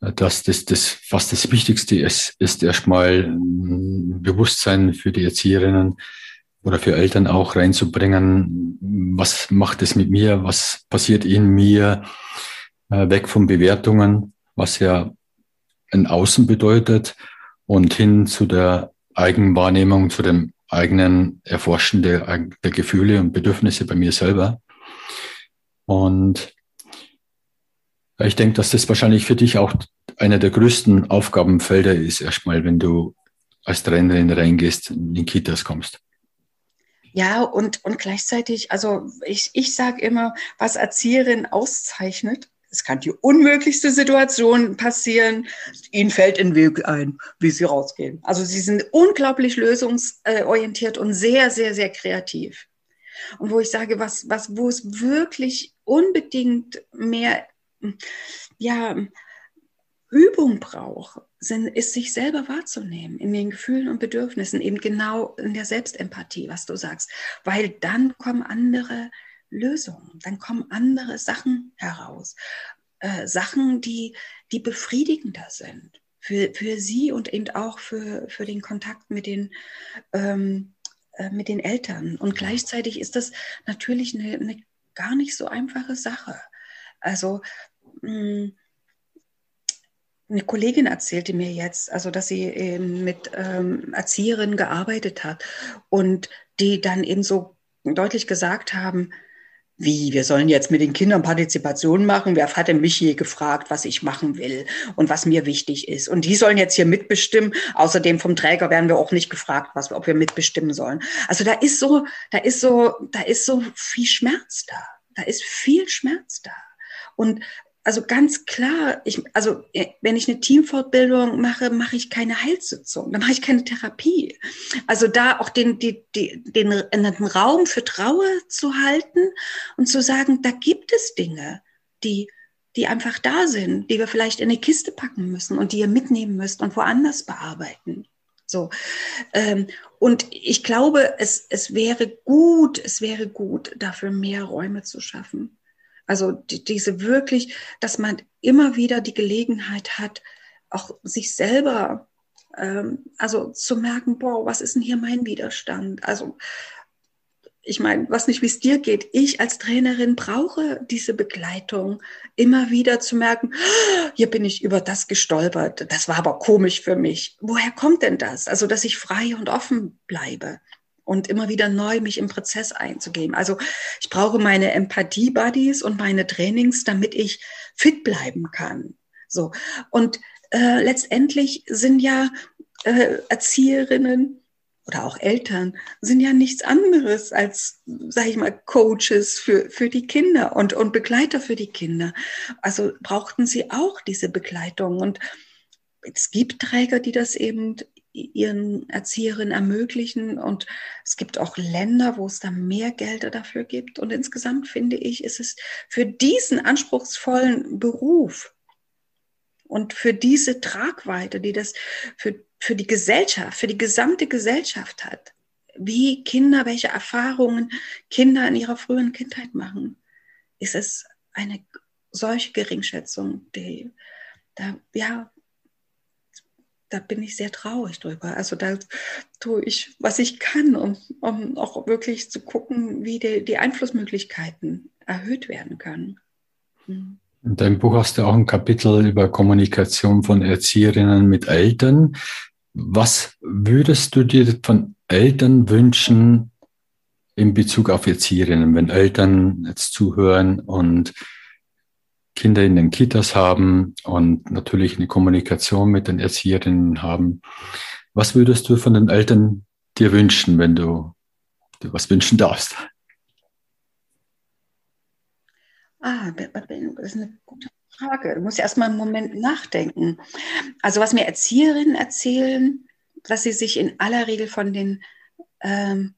A: äh, dass das, das, was das Wichtigste ist, ist erstmal ein Bewusstsein für die Erzieherinnen oder für Eltern auch reinzubringen. Was macht es mit mir? Was passiert in mir? Äh, weg von Bewertungen, was ja ein Außen bedeutet und hin zu der Eigenwahrnehmung, zu dem eigenen Erforschen der, der Gefühle und Bedürfnisse bei mir selber. Und ich denke, dass das wahrscheinlich für dich auch einer der größten Aufgabenfelder ist, erstmal, wenn du als Trainerin reingehst, in die Kitas kommst.
B: Ja, und, und gleichzeitig, also ich, ich sage immer, was Erzieherin auszeichnet, es kann die unmöglichste Situation passieren. Ihnen fällt ein Weg ein, wie sie rausgehen. Also sie sind unglaublich lösungsorientiert und sehr, sehr, sehr kreativ. Und wo ich sage, was, was, wo es wirklich unbedingt mehr, ja, Übung braucht, sind, ist sich selber wahrzunehmen in den Gefühlen und Bedürfnissen, eben genau in der Selbstempathie, was du sagst. Weil dann kommen andere Lösungen, dann kommen andere Sachen heraus. Äh, Sachen, die, die befriedigender sind für, für sie und eben auch für, für den Kontakt mit den, ähm, äh, mit den Eltern. Und gleichzeitig ist das natürlich eine, eine gar nicht so einfache Sache. Also mh, hm, eine Kollegin erzählte mir jetzt, also dass sie eben mit ähm, Erzieherinnen gearbeitet hat und die dann eben so deutlich gesagt haben, wie, wir sollen jetzt mit den Kindern Partizipation machen. Wer hat denn mich je gefragt, was ich machen will und was mir wichtig ist? Und die sollen jetzt hier mitbestimmen. Außerdem vom Träger werden wir auch nicht gefragt, was, ob wir mitbestimmen sollen. Also da ist so, da ist so, da ist so viel Schmerz da. Da ist viel Schmerz da. Und also ganz klar, ich, also äh, wenn ich eine Teamfortbildung mache, mache ich keine Heilsitzung, dann mache ich keine Therapie. Also da auch den, die, die, den, den Raum für Trauer zu halten und zu sagen, da gibt es Dinge, die, die einfach da sind, die wir vielleicht in eine Kiste packen müssen und die ihr mitnehmen müsst und woanders bearbeiten. So. Ähm, und ich glaube, es, es wäre gut, es wäre gut, dafür mehr Räume zu schaffen. Also die, diese wirklich, dass man immer wieder die Gelegenheit hat, auch sich selber, ähm, also zu merken, boah, was ist denn hier mein Widerstand? Also ich meine, was nicht, wie es dir geht. Ich als Trainerin brauche diese Begleitung, immer wieder zu merken, hier bin ich über das gestolpert. Das war aber komisch für mich. Woher kommt denn das? Also, dass ich frei und offen bleibe und immer wieder neu mich im Prozess einzugeben. Also ich brauche meine Empathie-Buddies und meine Trainings, damit ich fit bleiben kann. So. Und äh, letztendlich sind ja äh, Erzieherinnen oder auch Eltern sind ja nichts anderes als, sage ich mal, Coaches für, für die Kinder und, und Begleiter für die Kinder. Also brauchten sie auch diese Begleitung. Und es gibt Träger, die das eben ihren Erzieherinnen ermöglichen. Und es gibt auch Länder, wo es da mehr Gelder dafür gibt. Und insgesamt finde ich, ist es für diesen anspruchsvollen Beruf und für diese Tragweite, die das für, für die Gesellschaft, für die gesamte Gesellschaft hat, wie Kinder, welche Erfahrungen Kinder in ihrer frühen Kindheit machen, ist es eine solche Geringschätzung, die da, ja, da bin ich sehr traurig drüber. Also da tue ich, was ich kann, um, um auch wirklich zu gucken, wie die, die Einflussmöglichkeiten erhöht werden können.
A: Hm. In deinem Buch hast du auch ein Kapitel über Kommunikation von Erzieherinnen mit Eltern. Was würdest du dir von Eltern wünschen in Bezug auf Erzieherinnen, wenn Eltern jetzt zuhören und Kinder in den Kitas haben und natürlich eine Kommunikation mit den Erzieherinnen haben? Was würdest du von den Eltern dir wünschen, wenn du dir was wünschen darfst?
B: Ah, das ist eine gute Frage. Du musst erst mal einen Moment nachdenken. Also was mir Erzieherinnen erzählen, dass sie sich in aller Regel von den, ähm,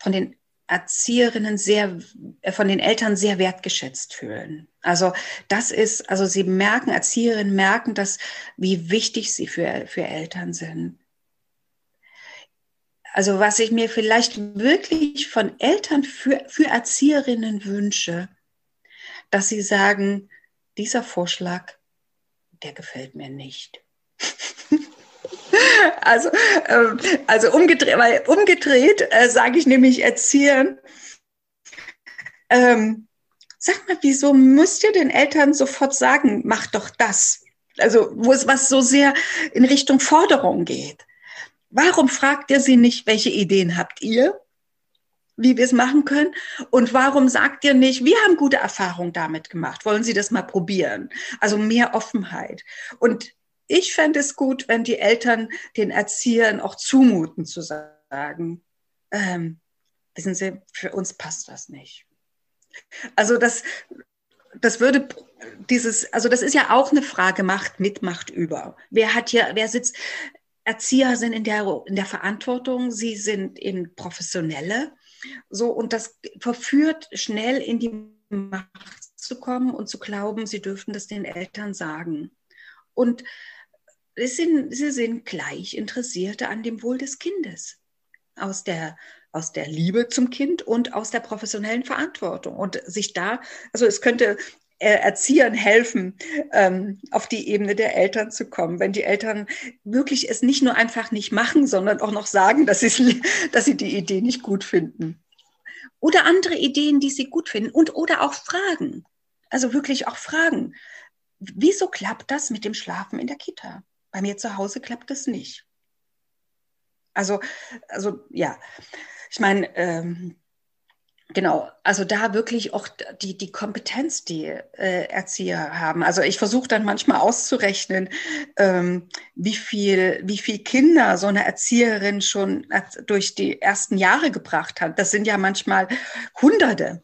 B: von den Erzieherinnen sehr, äh, von den Eltern sehr wertgeschätzt fühlen. Also das ist, also sie merken, Erzieherinnen merken, dass, wie wichtig sie für, für Eltern sind. Also was ich mir vielleicht wirklich von Eltern für, für Erzieherinnen wünsche, dass sie sagen, dieser Vorschlag, der gefällt mir nicht. also, ähm, also umgedreht, weil umgedreht äh, sage ich nämlich Erziehern, ähm, sag mal, wieso müsst ihr den Eltern sofort sagen, mach doch das? Also, wo es was so sehr in Richtung Forderung geht. Warum fragt ihr sie nicht, welche Ideen habt ihr? wie wir es machen können? Und warum sagt ihr nicht, wir haben gute Erfahrungen damit gemacht, wollen Sie das mal probieren? Also mehr Offenheit. Und ich fände es gut, wenn die Eltern den Erziehern auch zumuten zu sagen, ähm, wissen Sie, für uns passt das nicht. Also das, das würde dieses, also das ist ja auch eine Frage Macht mit, Macht über. Wer hat hier, wer sitzt, Erzieher sind in der, in der Verantwortung, sie sind eben Professionelle so, und das verführt schnell in die Macht zu kommen und zu glauben, sie dürften das den Eltern sagen. Und sind, sie sind gleich Interessierte an dem Wohl des Kindes. Aus der, aus der Liebe zum Kind und aus der professionellen Verantwortung. Und sich da, also es könnte äh, Erziehern helfen, ähm, auf die Ebene der Eltern zu kommen. Wenn die Eltern wirklich es nicht nur einfach nicht machen, sondern auch noch sagen, dass, dass sie die Idee nicht gut finden. Oder andere Ideen, die sie gut finden. Und oder auch Fragen. Also wirklich auch Fragen. Wieso klappt das mit dem Schlafen in der Kita? Bei mir zu Hause klappt das nicht. Also, also ja, ich meine, ähm, Genau, also da wirklich auch die, die Kompetenz, die äh, Erzieher haben. Also ich versuche dann manchmal auszurechnen, ähm, wie viel, wie viel Kinder so eine Erzieherin schon durch die ersten Jahre gebracht hat. Das sind ja manchmal Hunderte,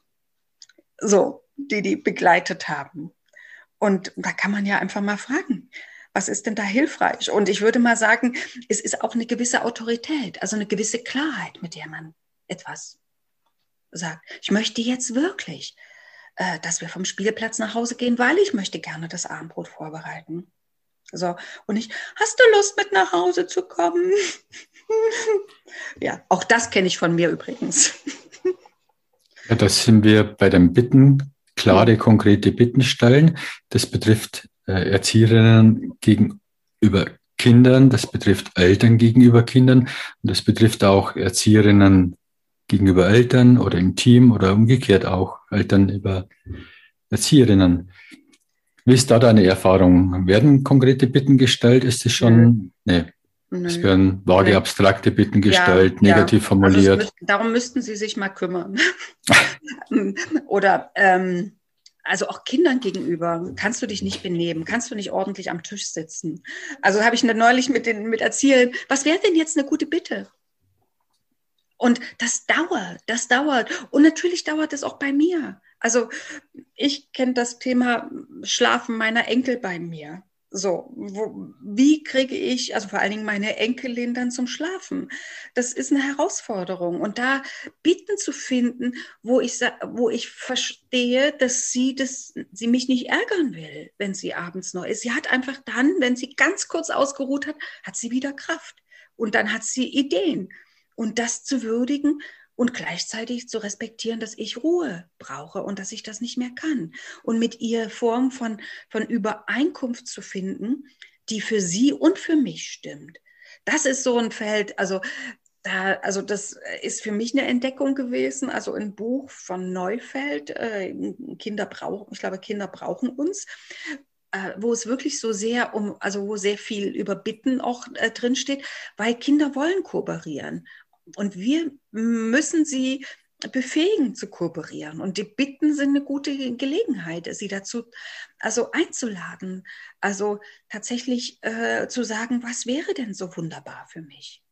B: so, die die begleitet haben. Und da kann man ja einfach mal fragen, was ist denn da hilfreich? Und ich würde mal sagen, es ist auch eine gewisse Autorität, also eine gewisse Klarheit, mit der man etwas sagt, ich möchte jetzt wirklich, äh, dass wir vom Spielplatz nach Hause gehen, weil ich möchte gerne das Abendbrot vorbereiten. So, und ich, hast du Lust mit nach Hause zu kommen? ja, auch das kenne ich von mir übrigens.
A: ja, das sind wir bei den Bitten, klare, konkrete Bitten stellen. Das betrifft äh, Erzieherinnen gegenüber Kindern, das betrifft Eltern gegenüber Kindern und das betrifft auch Erzieherinnen gegenüber Eltern oder im Team oder umgekehrt auch Eltern über Erzieherinnen. Wie ist da deine Erfahrung? Werden konkrete Bitten gestellt? Ist es schon? Nee. nee. Es werden vage, abstrakte Bitten gestellt, ja, negativ ja. formuliert. Also
B: müssten, darum müssten Sie sich mal kümmern. oder ähm, also auch Kindern gegenüber, kannst du dich nicht benehmen, kannst du nicht ordentlich am Tisch sitzen. Also habe ich neulich mit den mit Erziehern, was wäre denn jetzt eine gute Bitte? Und das dauert, das dauert. Und natürlich dauert es auch bei mir. Also ich kenne das Thema Schlafen meiner Enkel bei mir. So, wo, wie kriege ich, also vor allen Dingen meine Enkelin dann zum Schlafen? Das ist eine Herausforderung. Und da Bitten zu finden, wo ich, wo ich verstehe, dass sie, das, sie mich nicht ärgern will, wenn sie abends noch ist. Sie hat einfach dann, wenn sie ganz kurz ausgeruht hat, hat sie wieder Kraft. Und dann hat sie Ideen. Und das zu würdigen und gleichzeitig zu respektieren, dass ich Ruhe brauche und dass ich das nicht mehr kann. Und mit ihr Form von, von Übereinkunft zu finden, die für sie und für mich stimmt. Das ist so ein Feld, also da, also das ist für mich eine Entdeckung gewesen, also ein Buch von Neufeld, äh, Kinder brauchen, ich glaube, Kinder brauchen uns, äh, wo es wirklich so sehr um, also wo sehr viel über Bitten auch äh, drinsteht, weil Kinder wollen kooperieren. Und wir müssen sie befähigen zu kooperieren. Und die Bitten sind eine gute Gelegenheit, sie dazu also einzuladen. Also tatsächlich äh, zu sagen, was wäre denn so wunderbar für mich?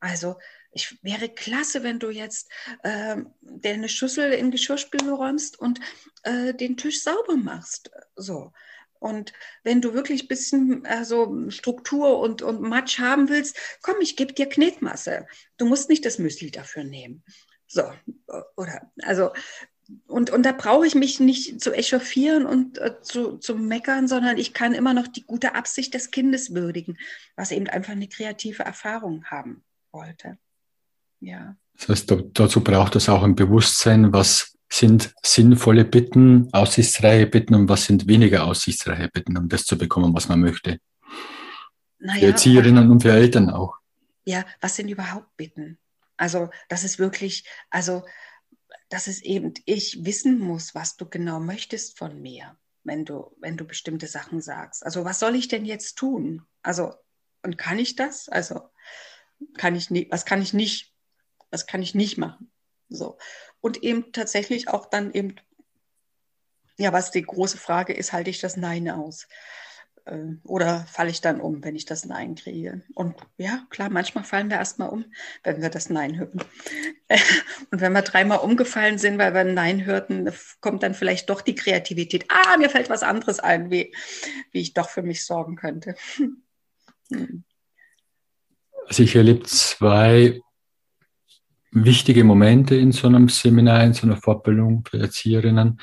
B: Also ich wäre klasse, wenn du jetzt äh, dir eine Schüssel in Geschirrspüle räumst und äh, den Tisch sauber machst. So. Und wenn du wirklich ein bisschen also Struktur und, und Matsch haben willst, komm, ich gebe dir Knetmasse. Du musst nicht das Müsli dafür nehmen. So, oder, also, und, und da brauche ich mich nicht zu echauffieren und äh, zu, zu meckern, sondern ich kann immer noch die gute Absicht des Kindes würdigen, was eben einfach eine kreative Erfahrung haben wollte. Ja.
A: Das heißt, dazu braucht es auch ein Bewusstsein, was sind sinnvolle Bitten, aussichtsreiche Bitten und was sind weniger aussichtsreiche Bitten, um das zu bekommen, was man möchte. Naja, für Erzieherinnen und für Eltern auch.
B: Ja, was sind überhaupt Bitten? Also, das ist wirklich, also, dass es eben ich wissen muss, was du genau möchtest von mir, wenn du, wenn du bestimmte Sachen sagst. Also, was soll ich denn jetzt tun? Also, und kann ich das? Also, kann ich nicht, was kann ich nicht, was kann ich nicht machen? So und eben tatsächlich auch dann eben, ja, was die große Frage ist, halte ich das Nein aus? Äh, oder falle ich dann um, wenn ich das Nein kriege? Und ja, klar, manchmal fallen wir erstmal um, wenn wir das Nein hören. Und wenn wir dreimal umgefallen sind, weil wir ein Nein hörten, kommt dann vielleicht doch die Kreativität. Ah, mir fällt was anderes ein, wie, wie ich doch für mich sorgen könnte.
A: Hm. Also ich erlebe zwei wichtige Momente in so einem Seminar, in so einer Fortbildung für Erzieherinnen.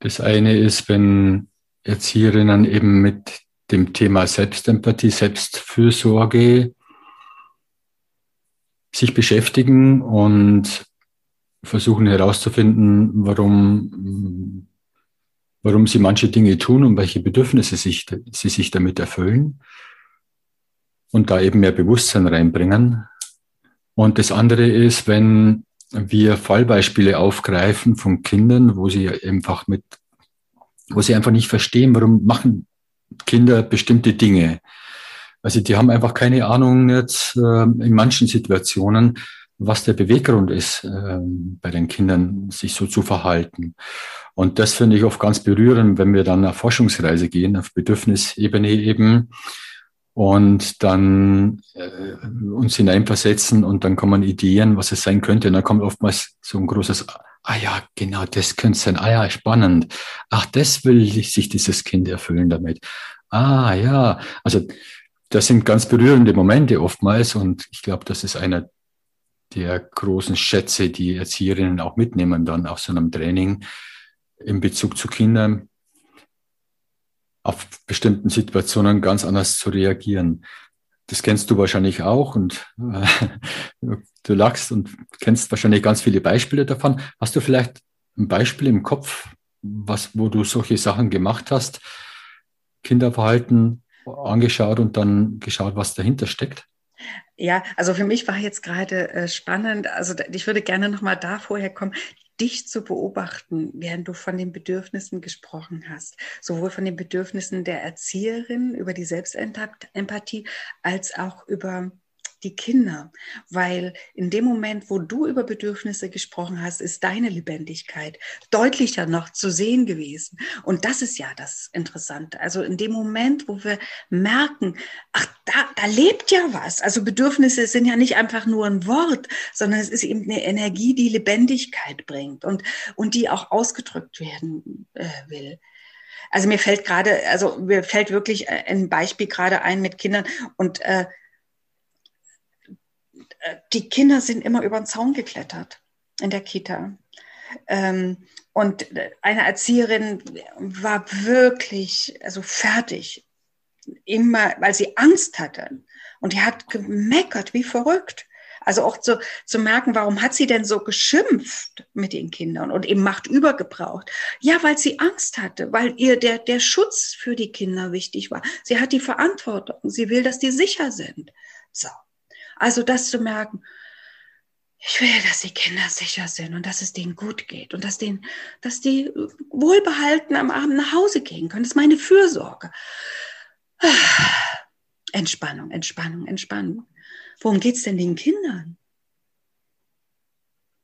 A: Das eine ist, wenn Erzieherinnen eben mit dem Thema Selbstempathie, Selbstfürsorge sich beschäftigen und versuchen herauszufinden, warum, warum sie manche Dinge tun und welche Bedürfnisse sich, sie sich damit erfüllen und da eben mehr Bewusstsein reinbringen. Und das andere ist, wenn wir Fallbeispiele aufgreifen von Kindern, wo sie einfach mit, wo sie einfach nicht verstehen, warum machen Kinder bestimmte Dinge. Also die haben einfach keine Ahnung jetzt äh, in manchen Situationen, was der Beweggrund ist, äh, bei den Kindern sich so zu verhalten. Und das finde ich oft ganz berührend, wenn wir dann auf Forschungsreise gehen, auf Bedürfnisebene eben, und dann äh, uns hineinversetzen und dann kommen Ideen, was es sein könnte. Und dann kommt oftmals so ein großes, ah ja, genau, das könnte sein. Ah ja, spannend. Ach, das will sich dieses Kind erfüllen damit. Ah ja, also das sind ganz berührende Momente oftmals und ich glaube, das ist einer der großen Schätze, die Erzieherinnen auch mitnehmen dann auf so einem Training in Bezug zu Kindern, auf bestimmten Situationen ganz anders zu reagieren. Das kennst du wahrscheinlich auch und äh, du lachst und kennst wahrscheinlich ganz viele Beispiele davon. Hast du vielleicht ein Beispiel im Kopf, was, wo du solche Sachen gemacht hast, Kinderverhalten angeschaut und dann geschaut, was dahinter steckt?
B: Ja, also für mich war jetzt gerade äh, spannend, also ich würde gerne nochmal da vorher kommen, dich zu beobachten, während du von den Bedürfnissen gesprochen hast, sowohl von den Bedürfnissen der Erzieherin über die Selbstempathie als auch über die Kinder, weil in dem Moment, wo du über Bedürfnisse gesprochen hast, ist deine Lebendigkeit deutlicher noch zu sehen gewesen. Und das ist ja das Interessante. Also in dem Moment, wo wir merken, ach, da, da lebt ja was. Also Bedürfnisse sind ja nicht einfach nur ein Wort, sondern es ist eben eine Energie, die Lebendigkeit bringt und, und die auch ausgedrückt werden äh, will. Also mir fällt gerade, also mir fällt wirklich äh, ein Beispiel gerade ein mit Kindern und äh, die Kinder sind immer über den Zaun geklettert in der Kita. Ähm, und eine Erzieherin war wirklich also fertig, immer, weil sie Angst hatte. Und die hat gemeckert wie verrückt. Also auch zu, zu merken, warum hat sie denn so geschimpft mit den Kindern und eben Macht übergebraucht? Ja, weil sie Angst hatte, weil ihr der, der Schutz für die Kinder wichtig war. Sie hat die Verantwortung. Sie will, dass die sicher sind. So. Also das zu merken, ich will, dass die Kinder sicher sind und dass es denen gut geht und dass, denen, dass die wohlbehalten am Abend nach Hause gehen können. Das ist meine Fürsorge. Entspannung, Entspannung, Entspannung. Worum geht es denn den Kindern?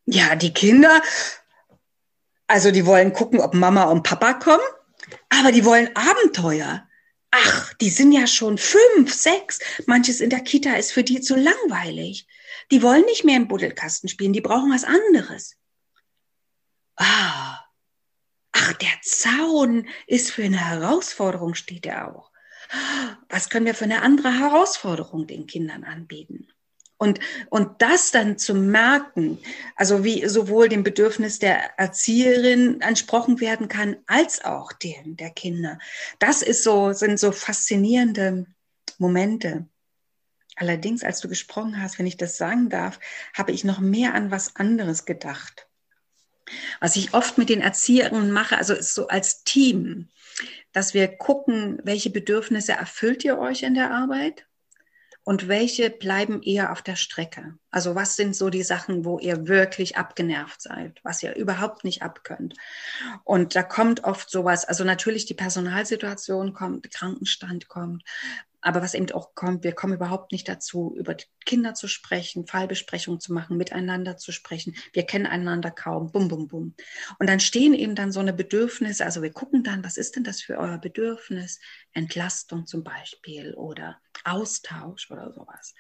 B: Ja, die Kinder, also die wollen gucken, ob Mama und Papa kommen, aber die wollen Abenteuer. Ach, die sind ja schon fünf, sechs. Manches in der Kita ist für die zu langweilig. Die wollen nicht mehr im Buddelkasten spielen, die brauchen was anderes. Ah, ach, der Zaun ist für eine Herausforderung, steht er auch. Was können wir für eine andere Herausforderung den Kindern anbieten? Und, und das dann zu merken, also wie sowohl dem Bedürfnis der Erzieherin entsprochen werden kann, als auch dem der Kinder. Das ist so, sind so faszinierende Momente. Allerdings, als du gesprochen hast, wenn ich das sagen darf, habe ich noch mehr an was anderes gedacht. Was ich oft mit den Erzieherinnen mache, also ist so als Team, dass wir gucken, welche Bedürfnisse erfüllt ihr euch in der Arbeit? Und welche bleiben eher auf der Strecke? Also was sind so die Sachen, wo ihr wirklich abgenervt seid, was ihr überhaupt nicht abkönnt? Und da kommt oft sowas, also natürlich die Personalsituation kommt, Krankenstand kommt, aber was eben auch kommt, wir kommen überhaupt nicht dazu, über Kinder zu sprechen, Fallbesprechungen zu machen, miteinander zu sprechen. Wir kennen einander kaum. Bum, bum, bum. Und dann stehen eben dann so eine Bedürfnisse. Also wir gucken dann, was ist denn das für euer Bedürfnis? Entlastung zum Beispiel oder Austausch oder sowas.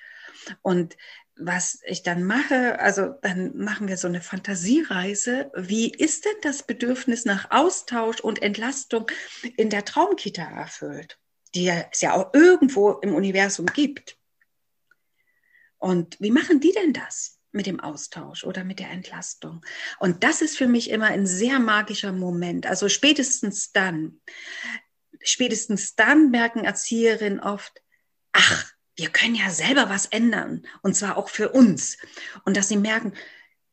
B: Und was ich dann mache, also dann machen wir so eine Fantasiereise. Wie ist denn das Bedürfnis nach Austausch und Entlastung in der Traumkita erfüllt? Die es ja auch irgendwo im Universum gibt. Und wie machen die denn das mit dem Austausch oder mit der Entlastung? Und das ist für mich immer ein sehr magischer Moment. Also spätestens dann, spätestens dann merken Erzieherinnen oft, ach, wir können ja selber was ändern und zwar auch für uns. Und dass sie merken,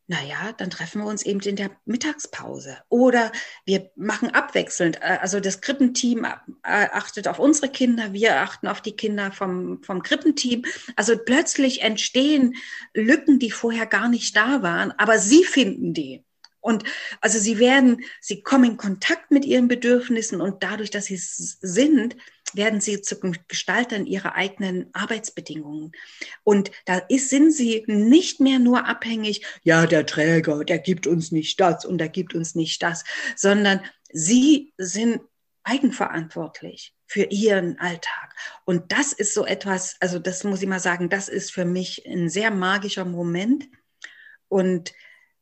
B: naja, dann treffen wir uns eben in der Mittagspause. Oder wir machen abwechselnd. Äh, also das Krippenteam äh, achtet auf unsere Kinder, wir achten auf die Kinder vom, vom Krippenteam. Also plötzlich entstehen Lücken, die vorher gar nicht da waren, aber sie finden die. Und also sie werden, sie kommen in Kontakt mit ihren Bedürfnissen und dadurch, dass sie es sind, werden sie zu Gestaltern ihrer eigenen Arbeitsbedingungen. Und da ist, sind sie nicht mehr nur abhängig, ja, der Träger, der gibt uns nicht das und der gibt uns nicht das, sondern sie sind eigenverantwortlich für ihren Alltag. Und das ist so etwas, also das muss ich mal sagen, das ist für mich ein sehr magischer Moment. Und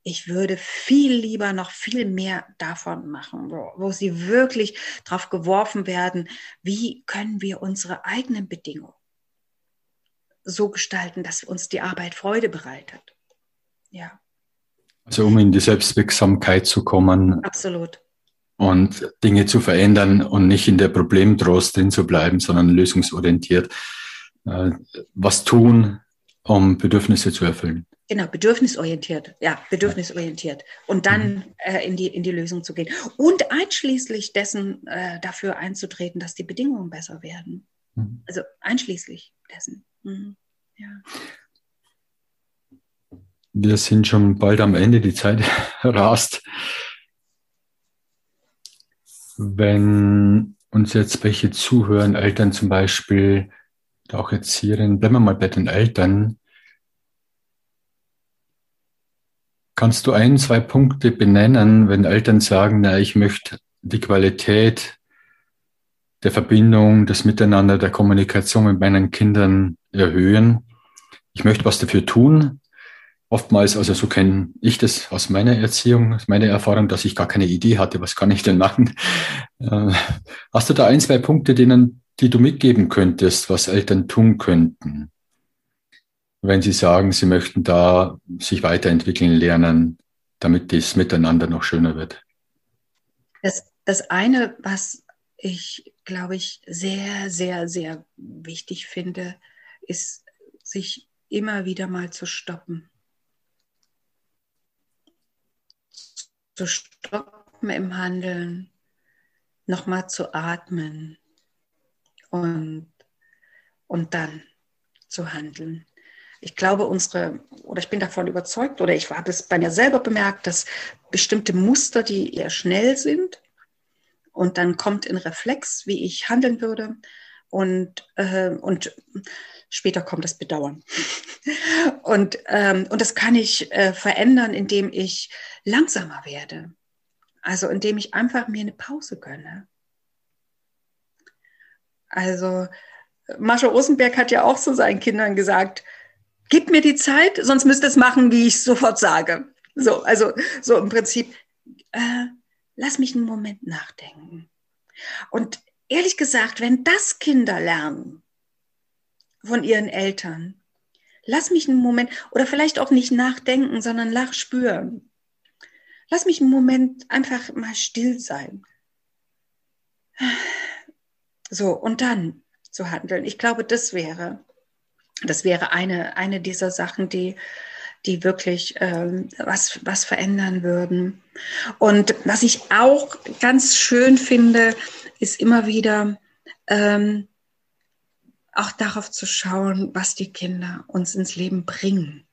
B: ich würde viel lieber noch viel mehr davon machen, wo, wo sie wirklich drauf geworfen werden, wie können wir unsere eigenen Bedingungen so gestalten, dass uns die Arbeit Freude bereitet. Ja.
A: Also um in die Selbstwirksamkeit zu kommen.
B: Absolut.
A: Und Dinge zu verändern und nicht in der Problemtrost drin zu bleiben, sondern lösungsorientiert. Äh, was tun, um Bedürfnisse zu erfüllen.
B: Genau, bedürfnisorientiert, ja, bedürfnisorientiert. Und dann mhm. äh, in, die, in die Lösung zu gehen. Und einschließlich dessen äh, dafür einzutreten, dass die Bedingungen besser werden. Mhm. Also einschließlich dessen. Mhm. Ja.
A: Wir sind schon bald am Ende, die Zeit rast. Wenn uns jetzt welche zuhören, Eltern zum Beispiel, auch Erzieherinnen, bleiben wir mal bei den Eltern, Kannst du ein, zwei Punkte benennen, wenn Eltern sagen, na, ich möchte die Qualität der Verbindung, das Miteinander, der Kommunikation mit meinen Kindern erhöhen? Ich möchte was dafür tun. Oftmals, also so kenne ich das aus meiner Erziehung, aus meiner Erfahrung, dass ich gar keine Idee hatte, was kann ich denn machen? Äh, hast du da ein, zwei Punkte, denen, die du mitgeben könntest, was Eltern tun könnten? Wenn Sie sagen, Sie möchten da sich weiterentwickeln lernen, damit das Miteinander noch schöner wird?
B: Das, das eine, was ich, glaube ich, sehr, sehr, sehr wichtig finde, ist, sich immer wieder mal zu stoppen. Zu stoppen im Handeln, nochmal zu atmen und, und dann zu handeln ich glaube, unsere, oder ich bin davon überzeugt, oder ich habe es bei mir selber bemerkt, dass bestimmte Muster, die eher schnell sind, und dann kommt in Reflex, wie ich handeln würde, und, äh, und später kommt das Bedauern. und, ähm, und das kann ich äh, verändern, indem ich langsamer werde. Also indem ich einfach mir eine Pause gönne. Also Mascha Rosenberg hat ja auch zu seinen Kindern gesagt, gib mir die Zeit, sonst müsst ihr es machen, wie ich sofort sage. So, also so im Prinzip, äh, lass mich einen Moment nachdenken. Und ehrlich gesagt, wenn das Kinder lernen von ihren Eltern, lass mich einen Moment, oder vielleicht auch nicht nachdenken, sondern lach spüren. Lass mich einen Moment einfach mal still sein. So, und dann zu handeln. Ich glaube, das wäre das wäre eine, eine dieser Sachen, die, die wirklich ähm, was, was verändern würden. Und was ich auch ganz schön finde, ist immer wieder ähm, auch darauf zu schauen, was die Kinder uns ins Leben bringen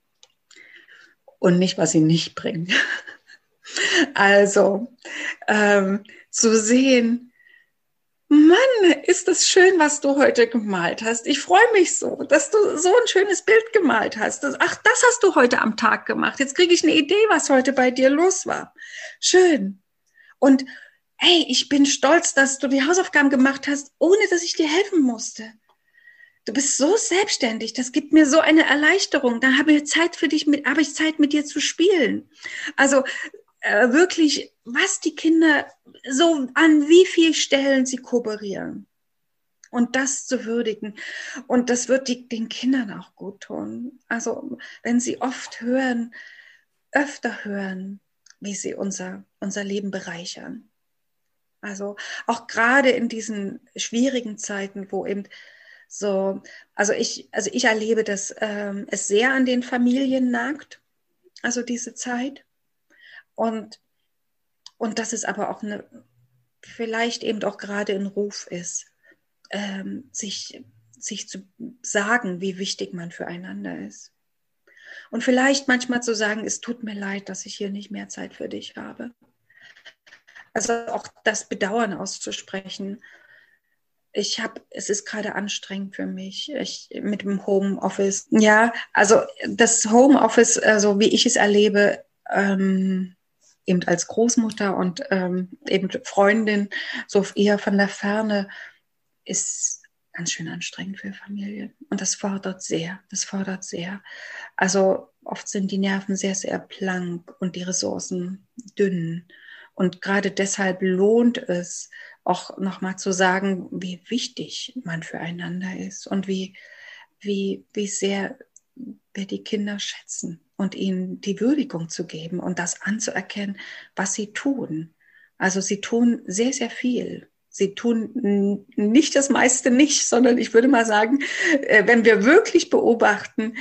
B: und nicht, was sie nicht bringen. Also ähm, zu sehen, Mann, ist das schön, was du heute gemalt hast. Ich freue mich so, dass du so ein schönes Bild gemalt hast. Ach, das hast du heute am Tag gemacht. Jetzt kriege ich eine Idee, was heute bei dir los war. Schön. Und hey, ich bin stolz, dass du die Hausaufgaben gemacht hast, ohne dass ich dir helfen musste. Du bist so selbstständig, das gibt mir so eine Erleichterung. Da habe ich Zeit für dich, mit, habe ich Zeit mit dir zu spielen. Also äh, wirklich, was die Kinder so an wie vielen Stellen sie kooperieren. Und das zu würdigen. Und das wird die, den Kindern auch gut tun. Also wenn sie oft hören, öfter hören, wie sie unser, unser Leben bereichern. Also auch gerade in diesen schwierigen Zeiten, wo eben so, also ich, also ich erlebe, dass ähm, es sehr an den Familien nagt, also diese Zeit. Und, und dass es aber auch eine, vielleicht eben auch gerade ein Ruf ist, ähm, sich, sich zu sagen, wie wichtig man füreinander ist. Und vielleicht manchmal zu sagen, es tut mir leid, dass ich hier nicht mehr Zeit für dich habe. Also auch das Bedauern auszusprechen. Ich habe, es ist gerade anstrengend für mich ich, mit dem Homeoffice. Ja, also das Homeoffice, also wie ich es erlebe, ähm, eben als Großmutter und ähm, eben Freundin, so eher von der Ferne, ist ganz schön anstrengend für Familien. Und das fordert sehr, das fordert sehr. Also oft sind die Nerven sehr, sehr blank und die Ressourcen dünn. Und gerade deshalb lohnt es, auch nochmal zu sagen, wie wichtig man füreinander ist und wie, wie, wie sehr wir die Kinder schätzen und ihnen die Würdigung zu geben und das anzuerkennen, was sie tun. Also sie tun sehr, sehr viel. Sie tun nicht das meiste nicht, sondern ich würde mal sagen, äh, wenn wir wirklich beobachten,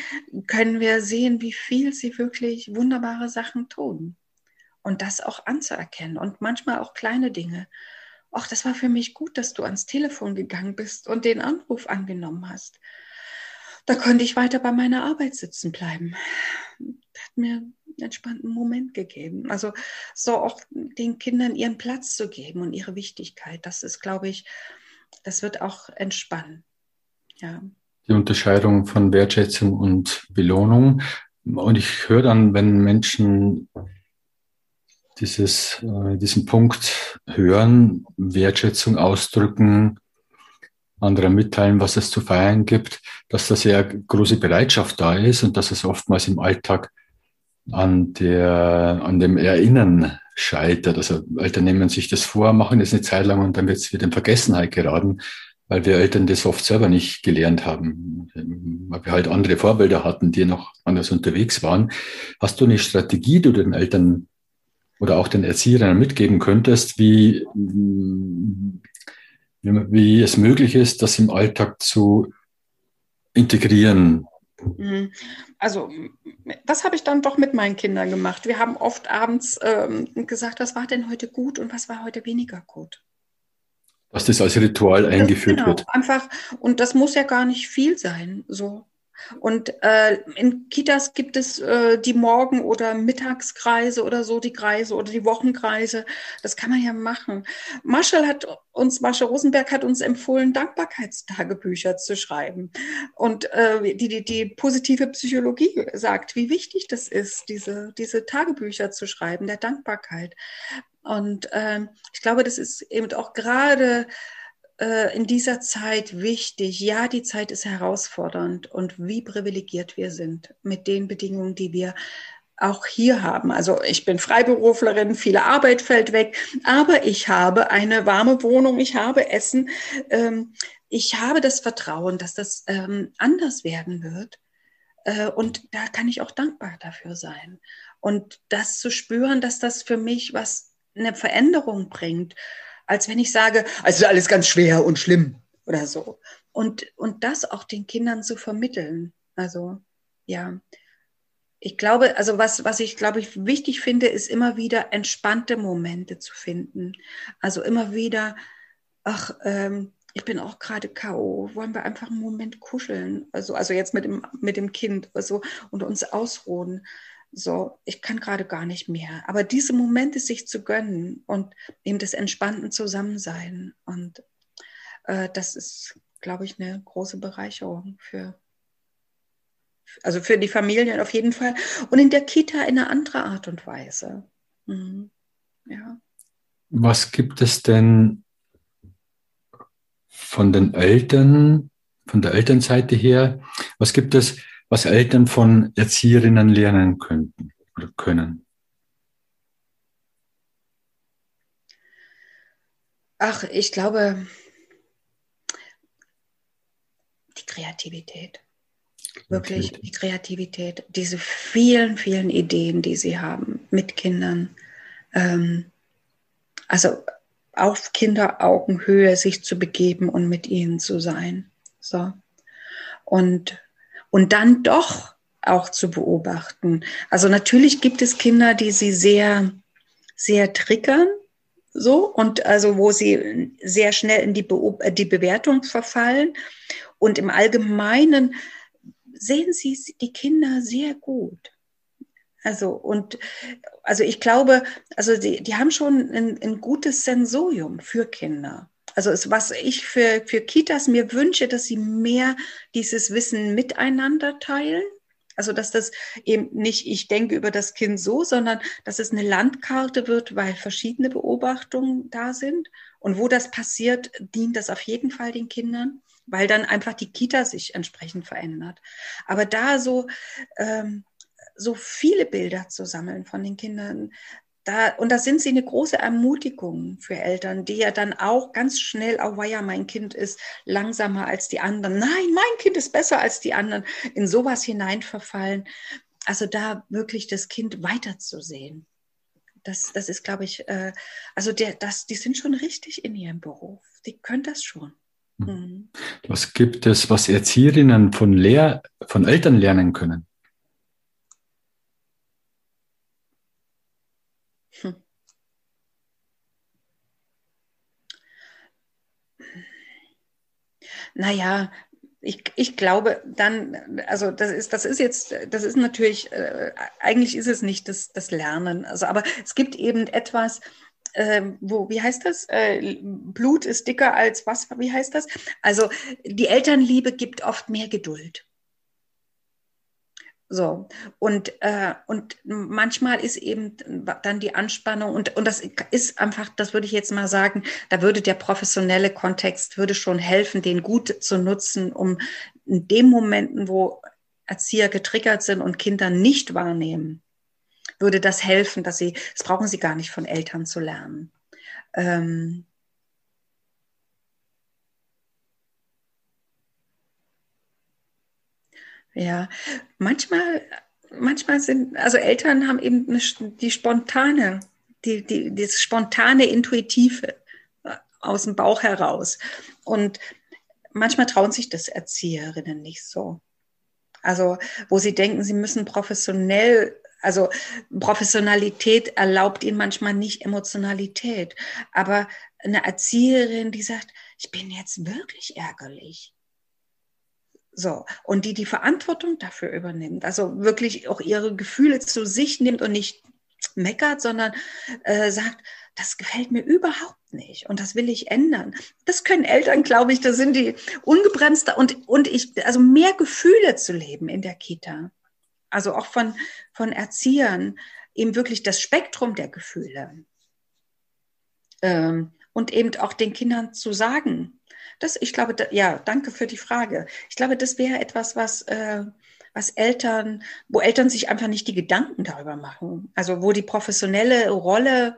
B: können wir sehen, wie viel sie wirklich wunderbare Sachen tun. Und das auch anzuerkennen und manchmal auch kleine Dinge. Ach, das war für mich gut, dass du ans Telefon gegangen bist und den Anruf angenommen hast da konnte ich weiter bei meiner Arbeit sitzen bleiben. Hat mir einen entspannten Moment gegeben. Also so auch den Kindern ihren Platz zu geben und ihre Wichtigkeit, das ist, glaube ich, das wird auch entspannen. Ja.
A: Die Unterscheidung von Wertschätzung und Belohnung. Und ich höre dann, wenn Menschen dieses, äh, diesen Punkt hören, Wertschätzung ausdrücken, anderen mitteilen, was es zu feiern gibt, dass da sehr große Bereitschaft da ist und dass es oftmals im Alltag an, der, an dem Erinnern scheitert. Also Eltern nehmen sich das vor, machen es eine Zeit lang und dann wird es wieder in Vergessenheit geraten, weil wir Eltern das oft selber nicht gelernt haben, weil wir halt andere Vorbilder hatten, die noch anders unterwegs waren. Hast du eine Strategie, die du den Eltern oder auch den Erziehern mitgeben könntest, wie, wie es möglich ist, das im Alltag zu integrieren?
B: Mhm. Also das habe ich dann doch mit meinen Kindern gemacht. Wir haben oft abends ähm, gesagt, was war denn heute gut und was war heute weniger gut.
A: Dass das als Ritual eingeführt das, genau, wird.
B: Einfach, und das muss ja gar nicht viel sein. So. Und äh, in Kitas gibt es äh, die Morgen- oder Mittagskreise oder so, die Kreise oder die Wochenkreise. Das kann man ja machen. Marshall hat uns, Marshall Rosenberg hat uns empfohlen, Dankbarkeitstagebücher zu schreiben. Und äh, die, die, die positive Psychologie sagt, wie wichtig das ist, diese, diese Tagebücher zu schreiben, der Dankbarkeit. Und äh, ich glaube, das ist eben auch gerade äh, in dieser Zeit wichtig. Ja, die Zeit ist herausfordernd und wie privilegiert wir sind mit den Bedingungen, die wir auch hier haben. Also ich bin Freiberuflerin, viele Arbeit fällt weg, aber ich habe eine warme Wohnung, ich habe Essen, ähm, ich habe das Vertrauen, dass das ähm, anders werden wird. Äh, und da kann ich auch dankbar dafür sein. Und das zu spüren, dass das für mich was eine Veränderung bringt als wenn ich sage, es ist alles ganz schwer und schlimm oder so. Und, und das auch den Kindern zu vermitteln. Also, ja. Ich glaube, also was, was ich glaube ich wichtig finde, ist immer wieder entspannte Momente zu finden. Also immer wieder, ach, ähm, ich bin auch gerade K.O., wollen wir einfach einen Moment kuscheln? Also, also jetzt mit dem, mit dem Kind also, und uns ausruhen so, ich kann gerade gar nicht mehr. Aber diese Momente sich zu gönnen und eben das entspannten Zusammensein. Und äh, das ist, glaube ich, eine große Bereicherung für, also für die Familien auf jeden Fall. Und in der Kita in einer anderen Art und Weise. Mhm. Ja.
A: Was gibt es denn von den Eltern, von der Elternseite her, was gibt es was Eltern von Erzieherinnen lernen könnten oder können?
B: Ach, ich glaube, die Kreativität. Wirklich die Kreativität, diese vielen, vielen Ideen, die sie haben mit Kindern. Ähm, also auf Kinderaugenhöhe sich zu begeben und mit ihnen zu sein. So. Und und dann doch auch zu beobachten. Also natürlich gibt es Kinder, die sie sehr, sehr triggern, so, und also wo sie sehr schnell in die, Be die Bewertung verfallen. Und im Allgemeinen sehen sie die Kinder sehr gut. Also, und, also ich glaube, also die, die haben schon ein, ein gutes Sensorium für Kinder. Also es, was ich für, für Kitas mir wünsche, dass sie mehr dieses Wissen miteinander teilen. Also dass das eben nicht, ich denke über das Kind so, sondern dass es eine Landkarte wird, weil verschiedene Beobachtungen da sind. Und wo das passiert, dient das auf jeden Fall den Kindern, weil dann einfach die Kita sich entsprechend verändert. Aber da so, ähm, so viele Bilder zu sammeln von den Kindern, da, und da sind sie eine große Ermutigung für Eltern, die ja dann auch ganz schnell, oh ja, mein Kind ist langsamer als die anderen. Nein, mein Kind ist besser als die anderen. In sowas hineinverfallen. Also da wirklich das Kind weiterzusehen. Das, das ist, glaube ich, äh, also der, das, die sind schon richtig in ihrem Beruf. Die können das schon.
A: Hm. Mhm. Was gibt es, was Erzieherinnen von, Lehr von Eltern lernen können? Hm.
B: Naja, ich, ich glaube dann, also das ist, das ist jetzt, das ist natürlich, äh, eigentlich ist es nicht das, das Lernen. Also, aber es gibt eben etwas, äh, wo, wie heißt das? Äh, Blut ist dicker als was, wie heißt das? Also die Elternliebe gibt oft mehr Geduld. So, und, äh, und manchmal ist eben dann die Anspannung und, und das ist einfach, das würde ich jetzt mal sagen, da würde der professionelle Kontext, würde schon helfen, den gut zu nutzen, um in den Momenten, wo Erzieher getriggert sind und Kinder nicht wahrnehmen, würde das helfen, dass sie, das brauchen sie gar nicht von Eltern zu lernen. Ähm, Ja, manchmal, manchmal sind, also Eltern haben eben eine, die spontane, die, die, das spontane, intuitive äh, aus dem Bauch heraus. Und manchmal trauen sich das Erzieherinnen nicht so. Also, wo sie denken, sie müssen professionell, also Professionalität erlaubt ihnen manchmal nicht Emotionalität. Aber eine Erzieherin, die sagt, ich bin jetzt wirklich ärgerlich. So, und die die Verantwortung dafür übernimmt, also wirklich auch ihre Gefühle zu sich nimmt und nicht meckert, sondern äh, sagt, das gefällt mir überhaupt nicht und das will ich ändern. Das können Eltern, glaube ich, da sind die ungebremster und, und ich, also mehr Gefühle zu leben in der Kita. Also auch von, von Erziehern, eben wirklich das Spektrum der Gefühle. Ähm, und eben auch den Kindern zu sagen, das, ich glaube, da, ja, danke für die Frage. Ich glaube, das wäre etwas, was, äh, was Eltern, wo Eltern sich einfach nicht die Gedanken darüber machen. Also wo die professionelle Rolle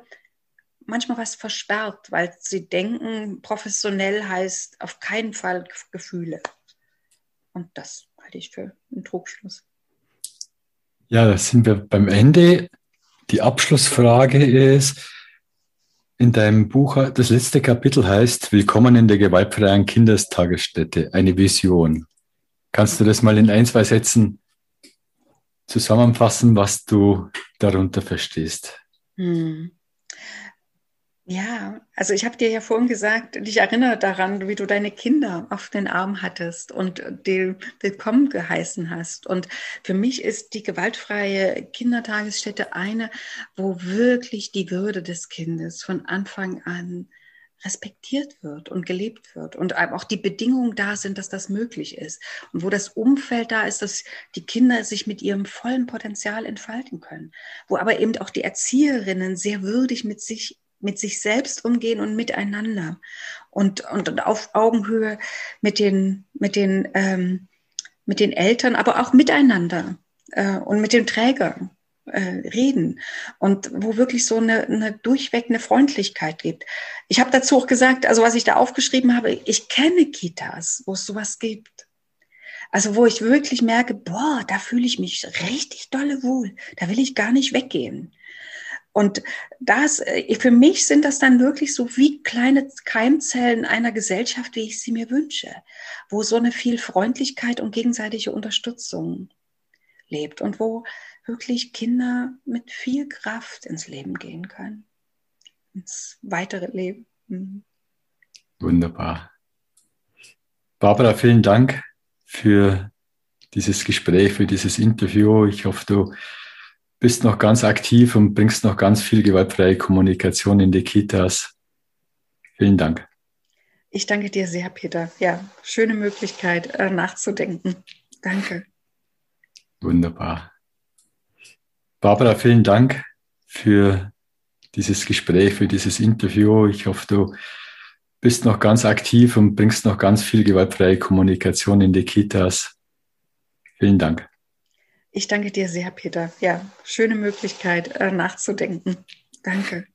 B: manchmal was versperrt, weil sie denken, professionell heißt auf keinen Fall Gefühle. Und das halte ich für einen Trugschluss.
A: Ja, da sind wir beim Ende. Die Abschlussfrage ist, in deinem Buch, das letzte Kapitel heißt Willkommen in der gewaltfreien Kindestagesstätte, eine Vision. Kannst du das mal in ein, zwei Sätzen zusammenfassen, was du darunter verstehst? Hm.
B: Ja, also ich habe dir ja vorhin gesagt, dich erinnere daran, wie du deine Kinder auf den Arm hattest und die willkommen geheißen hast. Und für mich ist die gewaltfreie Kindertagesstätte eine, wo wirklich die Würde des Kindes von Anfang an respektiert wird und gelebt wird und auch die Bedingungen da sind, dass das möglich ist und wo das Umfeld da ist, dass die Kinder sich mit ihrem vollen Potenzial entfalten können, wo aber eben auch die Erzieherinnen sehr würdig mit sich mit sich selbst umgehen und miteinander und, und, und auf Augenhöhe mit den, mit den, ähm, mit den Eltern, aber auch miteinander äh, und mit dem Träger äh, reden und wo wirklich so eine, eine durchweg eine Freundlichkeit gibt. Ich habe dazu auch gesagt, also was ich da aufgeschrieben habe, ich kenne Kitas, wo es sowas gibt. Also wo ich wirklich merke, boah, da fühle ich mich richtig dolle wohl, da will ich gar nicht weggehen. Und das, äh, für mich sind das dann wirklich so wie kleine Keimzellen einer Gesellschaft, wie ich sie mir wünsche, wo so eine viel Freundlichkeit und gegenseitige Unterstützung lebt und wo wirklich Kinder mit viel Kraft ins Leben gehen können, ins weitere Leben. Mhm.
A: Wunderbar. Barbara, vielen Dank für dieses Gespräch, für dieses Interview. Ich hoffe, du bist noch ganz aktiv und bringst noch ganz viel gewaltfreie Kommunikation in die Kitas. Vielen Dank.
B: Ich danke dir sehr, Peter. Ja, schöne Möglichkeit, äh, nachzudenken. Danke.
A: Wunderbar. Barbara, vielen Dank für dieses Gespräch, für dieses Interview. Ich hoffe, du bist noch ganz aktiv und bringst noch ganz viel gewaltfreie Kommunikation in die Kitas. Vielen Dank.
B: Ich danke dir sehr, Peter. Ja, schöne Möglichkeit, äh, nachzudenken. Danke.